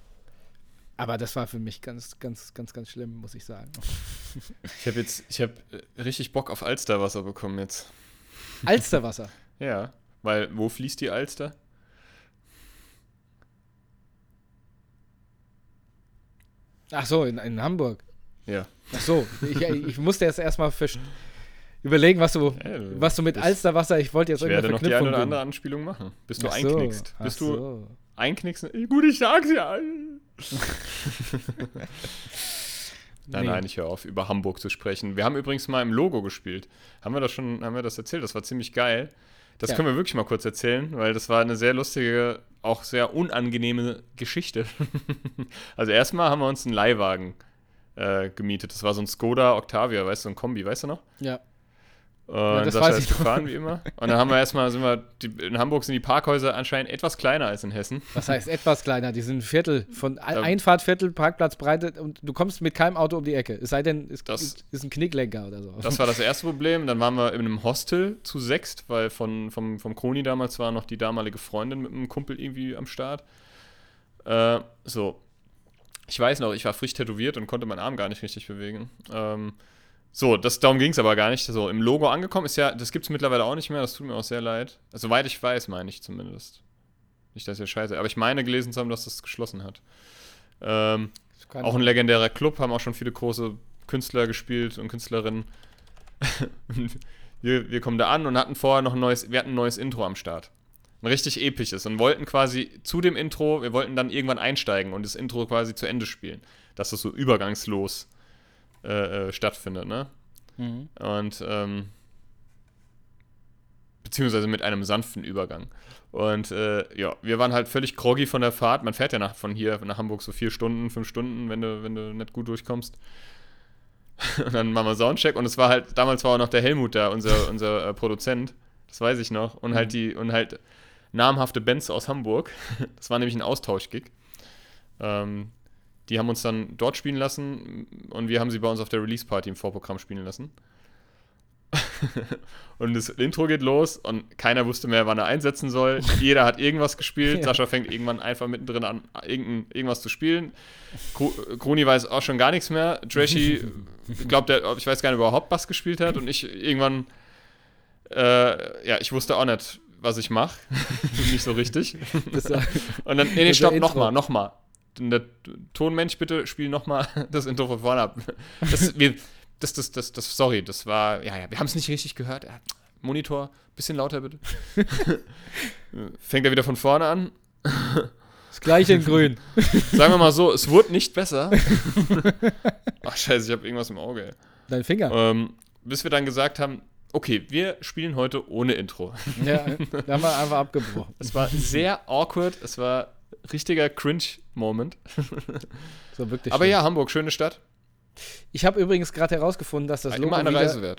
Aber das war für mich ganz, ganz, ganz, ganz schlimm, muss ich sagen. Ich habe jetzt, ich habe äh, richtig Bock auf Alsterwasser bekommen jetzt. Alsterwasser? ja, weil wo fließt die Alster? Ach so, in, in Hamburg. Ja. Ach so, ich, ich musste jetzt erstmal überlegen, was du, was du mit Alsterwasser, ich wollte jetzt ich werde noch die eine oder andere Anspielung machen, bis du Ach einknickst. So. Bis du so. einknickst. Gut, ich sag's ja. nein, nee. nein, ich höre auf, über Hamburg zu sprechen. Wir haben übrigens mal im Logo gespielt. Haben wir das schon, haben wir das erzählt? Das war ziemlich geil. Das ja. können wir wirklich mal kurz erzählen, weil das war eine sehr lustige, auch sehr unangenehme Geschichte. also erstmal haben wir uns einen Leihwagen äh, gemietet. Das war so ein Skoda Octavia, weißt du, so ein Kombi, weißt du noch? Ja. Und ja, das weiß ich gefahren, wie immer. Und dann haben wir erstmal, sind wir, die, in Hamburg sind die Parkhäuser anscheinend etwas kleiner als in Hessen. Was heißt etwas kleiner? Die sind ein Viertel von ähm, Einfahrt, Viertel, Parkplatzbreite und du kommst mit keinem Auto um die Ecke. Es sei denn, es das, ist ein Knicklenker oder so. Das war das erste Problem. Dann waren wir in einem Hostel zu sechst, weil von, vom, vom Kroni damals war noch die damalige Freundin mit einem Kumpel irgendwie am Start. Äh, so. Ich weiß noch, ich war frisch tätowiert und konnte meinen Arm gar nicht richtig bewegen. Ähm, so, das, darum ging es aber gar nicht. So, im Logo angekommen ist ja, das gibt es mittlerweile auch nicht mehr, das tut mir auch sehr leid. Also, soweit ich weiß, meine ich zumindest. Nicht, dass ihr scheiße, aber ich meine gelesen zu haben, dass das geschlossen hat. Ähm, auch ein legendärer Club, haben auch schon viele große Künstler gespielt und Künstlerinnen. wir, wir kommen da an und hatten vorher noch ein neues, wir hatten ein neues Intro am Start. Ein richtig episches und wollten quasi zu dem Intro, wir wollten dann irgendwann einsteigen und das Intro quasi zu Ende spielen. Dass das so übergangslos äh, äh, stattfindet, ne? Mhm. Und ähm, beziehungsweise mit einem sanften Übergang. Und äh, ja, wir waren halt völlig groggy von der Fahrt. Man fährt ja nach, von hier nach Hamburg so vier Stunden, fünf Stunden, wenn du, wenn du nicht gut durchkommst. und dann machen wir Soundcheck und es war halt, damals war auch noch der Helmut da, unser, unser äh, Produzent. Das weiß ich noch. Und halt mhm. die, und halt namhafte Bands aus Hamburg. Das war nämlich ein Austauschgig. Ähm, die haben uns dann dort spielen lassen und wir haben sie bei uns auf der Release-Party im Vorprogramm spielen lassen. und das Intro geht los und keiner wusste mehr, wann er einsetzen soll. Jeder hat irgendwas gespielt. Ja. Sascha fängt irgendwann einfach mittendrin an, irgendwas zu spielen. Kroni weiß auch schon gar nichts mehr. Trashy glaubt, ich weiß gar nicht, überhaupt was gespielt hat. Und ich irgendwann, äh, ja, ich wusste auch nicht, was ich mache. nicht so richtig. und dann, nee, nee, stopp, nochmal, nochmal der Tonmensch, bitte spiel nochmal das Intro von vorne ab. Das, wir, das, das, das, das, sorry, das war, ja, ja, wir haben es nicht richtig gehört. Monitor, bisschen lauter bitte. Fängt er wieder von vorne an. Das gleiche in grün. Sagen wir mal so, es wurde nicht besser. Ach scheiße, ich habe irgendwas im Auge. Ey. Dein Finger. Ähm, bis wir dann gesagt haben, okay, wir spielen heute ohne Intro. Ja, da haben wir einfach abgebrochen. Es war sehr awkward, es war richtiger Cringe-Moment. So wirklich. Aber schön. ja, Hamburg, schöne Stadt. Ich habe übrigens gerade herausgefunden, dass das, Logo wieder,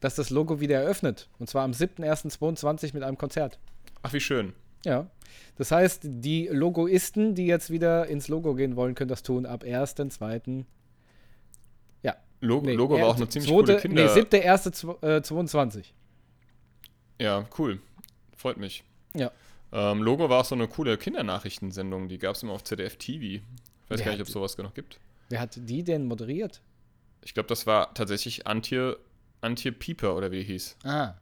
dass das Logo wieder eröffnet. Und zwar am 7.1.22 mit einem Konzert. Ach, wie schön. Ja. Das heißt, die Logoisten, die jetzt wieder ins Logo gehen wollen, können das tun ab 1.2. Ja. Logo, nee, Logo war auch eine ziemlich zweite, coole Kinder... Nee, 7.1.22. Ja, cool. Freut mich. Ja. Ähm, Logo war auch so eine coole Kindernachrichtensendung, die gab es immer auf ZDF TV. Ich weiß Wer gar nicht, ob es sowas noch gibt. Wer hat die denn moderiert? Ich glaube, das war tatsächlich Antje, Antje Pieper oder wie hieß. Ah.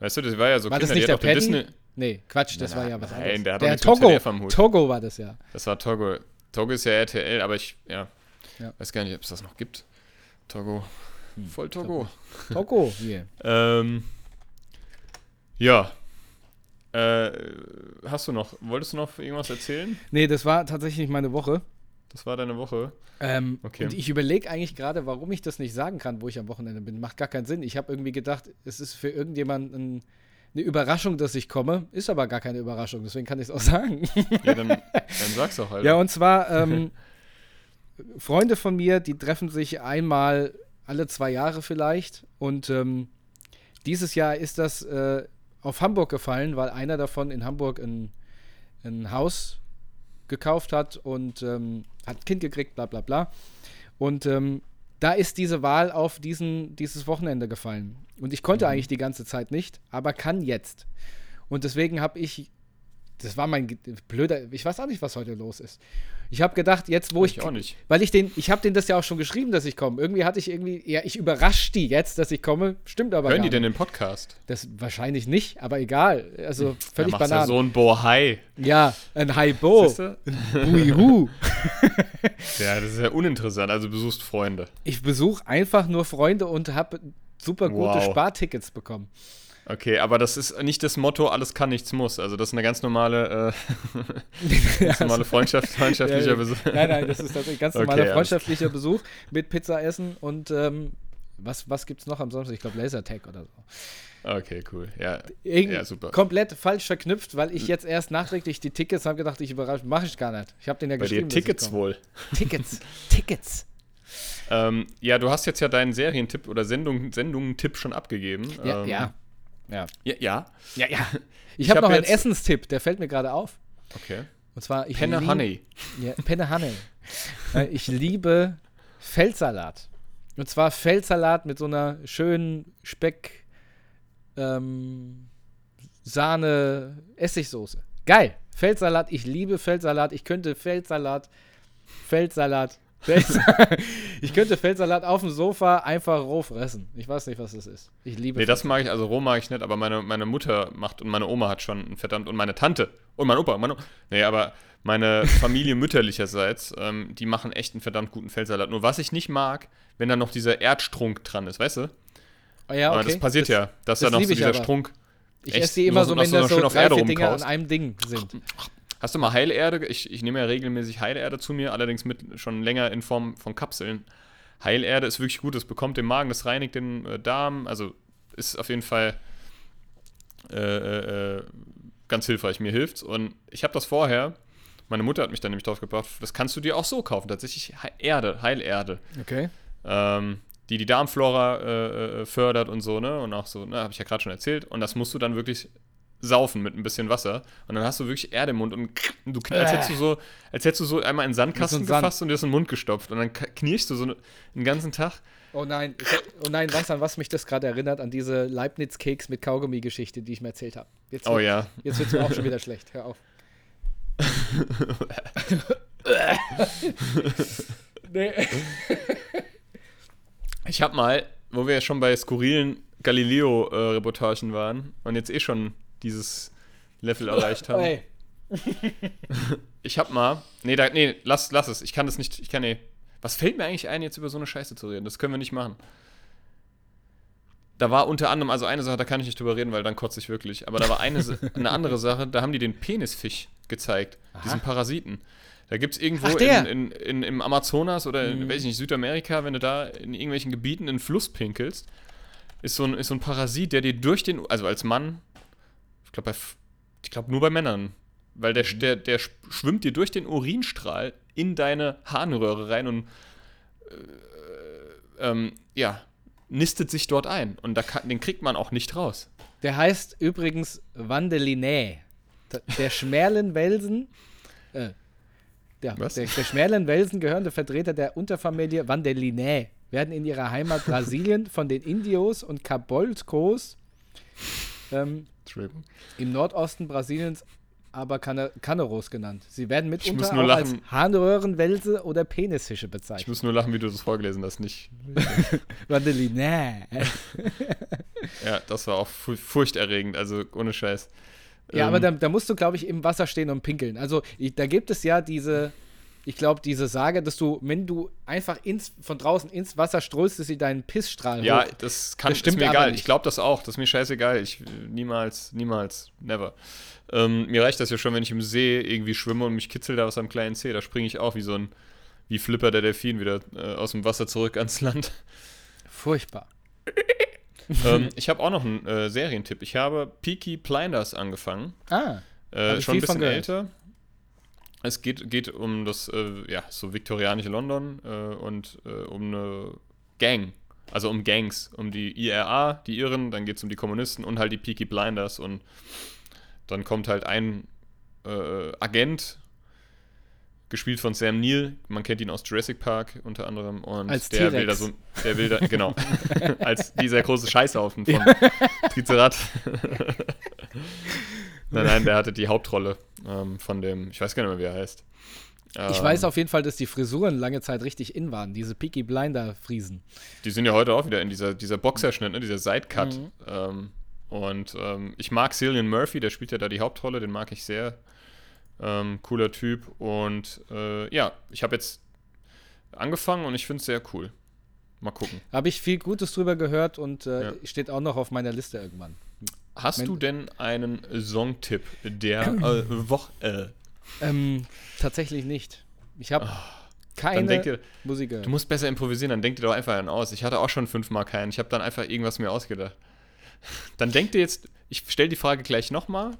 Weißt du, das war ja so war Kinder, das nicht der Paddy? Disney Nee, Quatsch, das nein, war ja was anderes. Nein, der hat der Togo, am Hut. Togo war das ja. Das war Togo. Togo ist ja RTL, aber ich, ja, ja. weiß gar nicht, ob es das noch gibt. Togo. Hm, Voll Togo. Togo, hier. ähm, ja, äh, hast du noch, wolltest du noch irgendwas erzählen? Nee, das war tatsächlich meine Woche. Das war deine Woche. Ähm, okay. Und ich überlege eigentlich gerade, warum ich das nicht sagen kann, wo ich am Wochenende bin. Macht gar keinen Sinn. Ich habe irgendwie gedacht, es ist für irgendjemanden eine Überraschung, dass ich komme. Ist aber gar keine Überraschung, deswegen kann ich es auch sagen. Ja, dann, dann sag's doch halt. Ja, und zwar ähm, Freunde von mir, die treffen sich einmal alle zwei Jahre vielleicht. Und ähm, dieses Jahr ist das äh, auf Hamburg gefallen, weil einer davon in Hamburg ein, ein Haus gekauft hat und ähm, hat ein Kind gekriegt, bla bla bla. Und ähm, da ist diese Wahl auf diesen, dieses Wochenende gefallen. Und ich konnte mhm. eigentlich die ganze Zeit nicht, aber kann jetzt. Und deswegen habe ich, das war mein blöder, ich weiß auch nicht, was heute los ist. Ich habe gedacht, jetzt wo ich, ich auch nicht. weil ich den, ich habe den das ja auch schon geschrieben, dass ich komme. Irgendwie hatte ich irgendwie, ja, ich überrasche die jetzt, dass ich komme. Stimmt aber Hören die denn den Podcast? Das wahrscheinlich nicht, aber egal. Also völlig ja, banal. Ja so ein Bohai. Ja, ein Hai-Bo. Buihu. ja, das ist ja uninteressant. Also besuchst Freunde. Ich besuche einfach nur Freunde und habe super gute wow. Spartickets bekommen. Okay, aber das ist nicht das Motto, alles kann, nichts muss. Also das ist eine ganz normale, äh, ganz normale Freundschaft, freundschaftlicher Besuch. Nein, nein, das ist tatsächlich ganz normaler okay, freundschaftlicher Besuch mit Pizza essen und ähm, was, was gibt es noch am Samstag? Ich glaube Lasertag oder so. Okay, cool. Ja, Irgend ja, super. Komplett falsch verknüpft, weil ich jetzt erst nachträglich die Tickets habe gedacht, ich überrasche, mache ich gar nicht. Ich habe den ja Bei geschrieben. Dir Tickets wohl. Tickets, Tickets. Ähm, ja, du hast jetzt ja deinen Serientipp oder Sendung, Sendungen-Tipp schon abgegeben. Ja, ähm, ja. Ja. Ja, ja. ja, ja. Ich, ich habe hab noch einen Essenstipp, der fällt mir gerade auf. Okay. Und zwar, ich Penne Honey. Ja, Penne Honey. Äh, ich liebe Feldsalat. Und zwar Feldsalat mit so einer schönen Speck, ähm, Sahne, Essigsoße. Geil. Feldsalat, ich liebe Feldsalat. Ich könnte Feldsalat, Feldsalat, ich könnte Feldsalat auf dem Sofa einfach roh fressen. Ich weiß nicht, was das ist. Ich liebe Nee, das mag ich, also roh mag ich nicht, aber meine, meine Mutter macht und meine Oma hat schon verdammt und meine Tante und mein Opa. Meine, nee, aber meine Familie mütterlicherseits, ähm, die machen echt einen verdammt guten Feldsalat. Nur was ich nicht mag, wenn da noch dieser Erdstrunk dran ist, weißt du? Oh ja, okay. Aber das passiert das, ja, dass da noch so dieser Strunk. Ich esse die immer so, wenn das so drei, vier Dinger an einem Ding sind. Hast du mal Heilerde? Ich, ich nehme ja regelmäßig Heilerde zu mir, allerdings mit schon länger in Form von Kapseln. Heilerde ist wirklich gut, es bekommt den Magen, das reinigt den äh, Darm, also ist auf jeden Fall äh, äh, äh ganz hilfreich. Mir hilft's. Und ich habe das vorher, meine Mutter hat mich dann nämlich drauf gebracht, das kannst du dir auch so kaufen, tatsächlich Erde, Heilerde. Okay. Ähm, die die Darmflora äh, äh, fördert und so, ne? Und auch so, ne, habe ich ja gerade schon erzählt. Und das musst du dann wirklich saufen mit ein bisschen Wasser und dann hast du wirklich Erde im Mund und du als hättest du so als hättest du so einmal in den Sandkasten so gefasst und dir das in den Mund gestopft und dann knirschst du so einen ganzen Tag. Oh nein, oh nein, weißt du, an was mich das gerade erinnert? An diese Leibniz-Keks mit Kaugummi-Geschichte, die ich mir erzählt habe. oh ja. Jetzt wird es mir auch schon wieder schlecht. Hör auf. nee. Ich habe mal, wo wir ja schon bei skurrilen Galileo-Reportagen waren und jetzt eh schon dieses Level erreicht haben. Hey. ich hab mal. Nee, da, nee, lass, lass es. Ich kann das nicht. Ich kann nee. Was fällt mir eigentlich ein, jetzt über so eine Scheiße zu reden? Das können wir nicht machen. Da war unter anderem, also eine Sache, da kann ich nicht drüber reden, weil dann kotze ich wirklich. Aber da war eine, eine andere Sache, da haben die den Penisfisch gezeigt, Aha. diesen Parasiten. Da gibt es irgendwo Ach, in, in, in, im Amazonas oder in, mhm. weiß ich nicht, Südamerika, wenn du da in irgendwelchen Gebieten in den Fluss pinkelst, ist so, ein, ist so ein Parasit, der dir durch den, also als Mann ich glaube, glaub nur bei Männern. Weil der, mhm. der, der schwimmt dir durch den Urinstrahl in deine Harnröhre rein und äh, ähm, ja, nistet sich dort ein. Und da kann, den kriegt man auch nicht raus. Der heißt übrigens Vandelinä. Der Schmerlenwelsen. Äh, Was? Der, der Schmerlenwelsen gehörende Vertreter der Unterfamilie Vandelinä werden in ihrer Heimat Brasilien von den Indios und Cabolcos ähm, im Nordosten Brasiliens aber Caneros genannt. Sie werden mitunter auch lachen. als Harnröhrenwelse oder Penisfische bezeichnet. Ich muss nur lachen, wie du das vorgelesen hast, nicht. Vandeline. ja, das war auch furchterregend, also ohne Scheiß. Ja, ähm, aber da, da, musst du, glaube ich, im Wasser stehen und pinkeln. Also ich, da gibt es ja diese ich glaube, diese Sage, dass du, wenn du einfach ins, von draußen ins Wasser ströst, dass sie deinen Pissstrahl Ja, hoch. das kann das stimmt ist mir egal. Ich glaube das auch. Das ist mir scheißegal. Ich niemals, niemals, never. Ähm, mir reicht das ja schon, wenn ich im See irgendwie schwimme und mich kitzelt da was am kleinen See. Da springe ich auch wie so ein wie Flipper der Delfin wieder äh, aus dem Wasser zurück ans Land. Furchtbar. ähm, ich habe auch noch einen äh, Serientipp. Ich habe Peaky Blinders angefangen. Ah. Äh, schon ein bisschen älter. Es geht, geht um das, äh, ja, so viktorianische London äh, und äh, um eine Gang. Also um Gangs, um die IRA, die Irren, dann geht es um die Kommunisten und halt die Peaky Blinders und dann kommt halt ein äh, Agent, gespielt von Sam Neill, man kennt ihn aus Jurassic Park unter anderem und als der will da so, der will da, genau, als dieser große Scheißhaufen von Tricerat. nein, nein, der hatte die Hauptrolle ähm, von dem, ich weiß gar nicht mehr, wie er heißt. Ich ähm, weiß auf jeden Fall, dass die Frisuren lange Zeit richtig in waren, diese Peaky Blinder Friesen. Die sind ja heute auch wieder in dieser, dieser Boxerschnitt, ne, dieser Sidecut. Mhm. Ähm, und ähm, ich mag Cillian Murphy, der spielt ja da die Hauptrolle, den mag ich sehr. Ähm, cooler Typ. Und äh, ja, ich habe jetzt angefangen und ich finde es sehr cool. Mal gucken. Habe ich viel Gutes drüber gehört und äh, ja. steht auch noch auf meiner Liste irgendwann. Hast du denn einen Songtipp der äh, Woche? Ähm, tatsächlich nicht. Ich habe oh, keine dir, Musik gehört. Du musst besser improvisieren, dann denk dir doch einfach einen aus. Ich hatte auch schon fünfmal keinen. Ich habe dann einfach irgendwas mir ausgedacht. Dann denk dir jetzt, ich stelle die Frage gleich nochmal.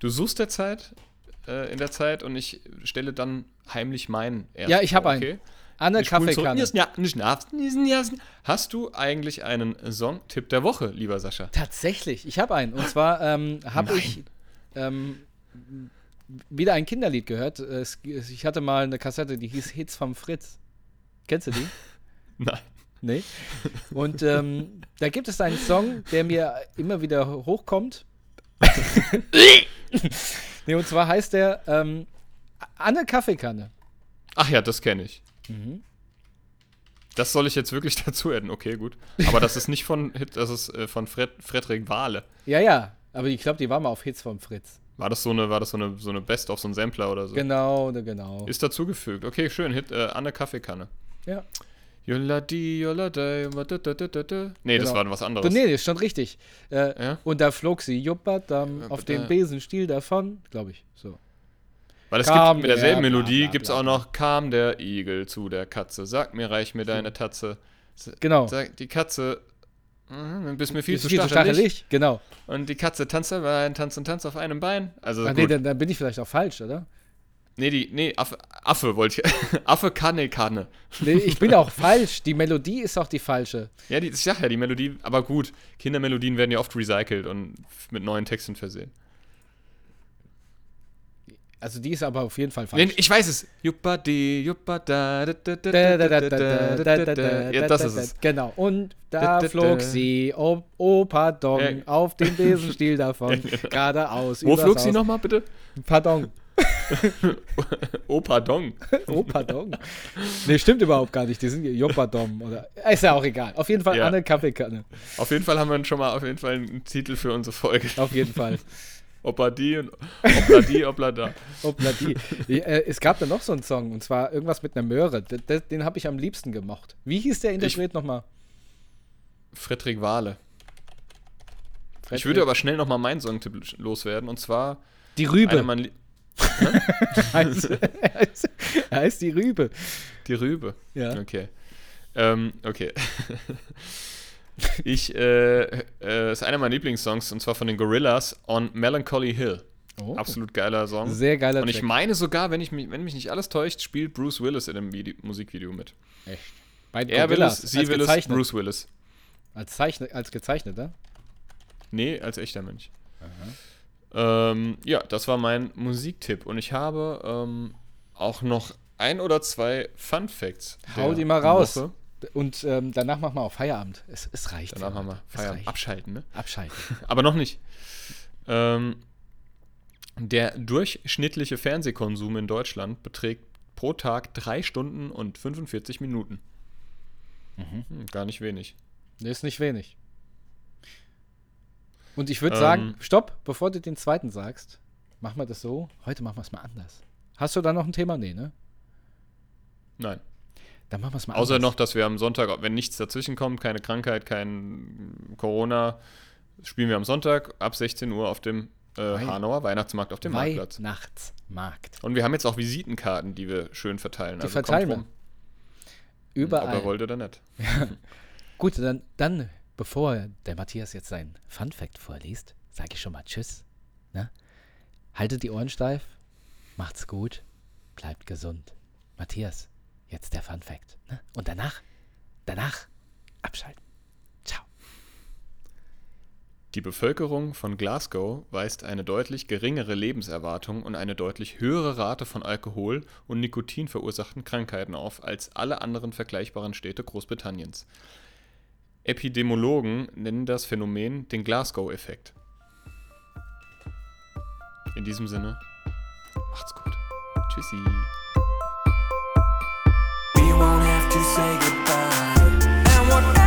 Du suchst der Zeit, äh, in der Zeit und ich stelle dann heimlich meinen erst. Ja, ich habe okay? einen. Anne Kaffeekanne. Hast du eigentlich einen Songtipp der Woche, lieber Sascha? Tatsächlich, ich habe einen. Und zwar ähm, habe ich ähm, wieder ein Kinderlied gehört. Ich hatte mal eine Kassette, die hieß Hits vom Fritz. Kennst du die? Nein. Nee. Und ähm, da gibt es einen Song, der mir immer wieder hochkommt. nee, und zwar heißt der ähm, Anne Kaffeekanne. Ach ja, das kenne ich. Mhm. Das soll ich jetzt wirklich dazu adden. Okay, gut. Aber das ist nicht von Hit, das ist äh, von Fred, Frederik Wahle. Ja, ja. Aber ich glaube, die war mal auf Hits vom Fritz. War das so eine, war das so eine, so eine Best of so ein Sampler oder so? Genau, genau. Ist dazugefügt. Okay, schön. Hit äh, Anne Kaffeekanne. Ja. Yola di, yola di, Nee, genau. das war was anderes. Nee, das schon richtig. Äh, ja? Und da flog sie Jupperdam auf dem Besenstiel davon, glaube ich. So. Weil es kam gibt mit derselben der, Melodie gibt es auch noch Kam der Igel zu der Katze. Sag mir, reich mir deine Tatze. Genau. Sag, die Katze, mh, bist mir viel, zu, viel stachelig. zu stachelig. Genau. Und die Katze tanzt ein Tanz und Tanz auf einem Bein. Also Ach, nee, dann, dann, bin ich vielleicht auch falsch, oder? Nee, die, nee, Affe, Affe wollte ich. Affe Kanne Kanne. Nee, ich bin auch falsch. Die Melodie ist auch die falsche. Ja, die, ich sag ja, die Melodie, aber gut, Kindermelodien werden ja oft recycelt und mit neuen Texten versehen. Also die ist aber auf jeden Fall falsch. Ich weiß es. Juppa di, juppa da, Ja, das ist es. Genau. Und da flog sie, oh, oh pardon, auf dem Besenstiel davon, geradeaus. Wo flog sie nochmal, bitte? Pardon. oh, pardon. oh, pardon. Nee, stimmt überhaupt gar nicht. Die sind Jopadom oder. Ist ja auch egal. Auf jeden Fall ja. Anne Kaffeekanne. Auf jeden Fall haben wir schon mal auf jeden Fall einen Titel für unsere Folge. Auf jeden Fall. Opladi und Opladi, Oplada. Opladi. Äh, es gab da noch so einen Song und zwar irgendwas mit einer Möhre. Den, den habe ich am liebsten gemocht. Wie hieß der Interpret nochmal? Friedrich Wahle. Ich würde aber schnell nochmal meinen Songtipp loswerden und zwar. Die Rübe. heißt, heißt, heißt die Rübe. Die Rübe. Ja. Okay. Ähm, okay. ich, äh, äh, ist einer meiner Lieblingssongs und zwar von den Gorillas on Melancholy Hill. Oh. Absolut geiler Song. Sehr geiler Und ich Track. meine sogar, wenn, ich mich, wenn mich nicht alles täuscht, spielt Bruce Willis in dem Video, Musikvideo mit. Echt? Bei er Gorillas, Willis, sie Willis, gezeichnet. Bruce Willis. Als, Zeichne, als gezeichneter? Nee, als echter Mensch. Ähm, ja, das war mein Musiktipp. Und ich habe ähm, auch noch ein oder zwei Fun Facts. Hau die mal raus. Woche. Und ähm, danach machen wir auch Feierabend. Es, es reicht. Danach machen wir Feierabend. Abschalten, ne? Abschalten. Aber noch nicht. Ähm, der durchschnittliche Fernsehkonsum in Deutschland beträgt pro Tag 3 Stunden und 45 Minuten. Mhm. Hm, gar nicht wenig. Ist nicht wenig. Und ich würde ähm, sagen, stopp, bevor du den zweiten sagst, machen wir das so. Heute machen wir es mal anders. Hast du da noch ein Thema? Nee, ne? Nein. Dann machen wir es mal Außer anders. noch, dass wir am Sonntag, wenn nichts dazwischen kommt, keine Krankheit, kein Corona, spielen wir am Sonntag ab 16 Uhr auf dem äh, Hanauer Weihnachtsmarkt auf dem Marktplatz. Weihnachtsmarkt. Und wir haben jetzt auch Visitenkarten, die wir schön verteilen. Die also verteilen wir. Überall. Ob er wollte oder nicht. Gut, dann, dann, bevor der Matthias jetzt sein Fun Fact vorliest, sage ich schon mal Tschüss. Ne? Haltet die Ohren steif, macht's gut, bleibt gesund. Matthias, jetzt der Fun Fact. Ne? Und danach, danach abschalten. Ciao. Die Bevölkerung von Glasgow weist eine deutlich geringere Lebenserwartung und eine deutlich höhere Rate von Alkohol- und Nikotin verursachten Krankheiten auf als alle anderen vergleichbaren Städte Großbritanniens. Epidemiologen nennen das Phänomen den Glasgow-Effekt. In diesem Sinne, macht's gut. Tschüssi. We won't have to say goodbye.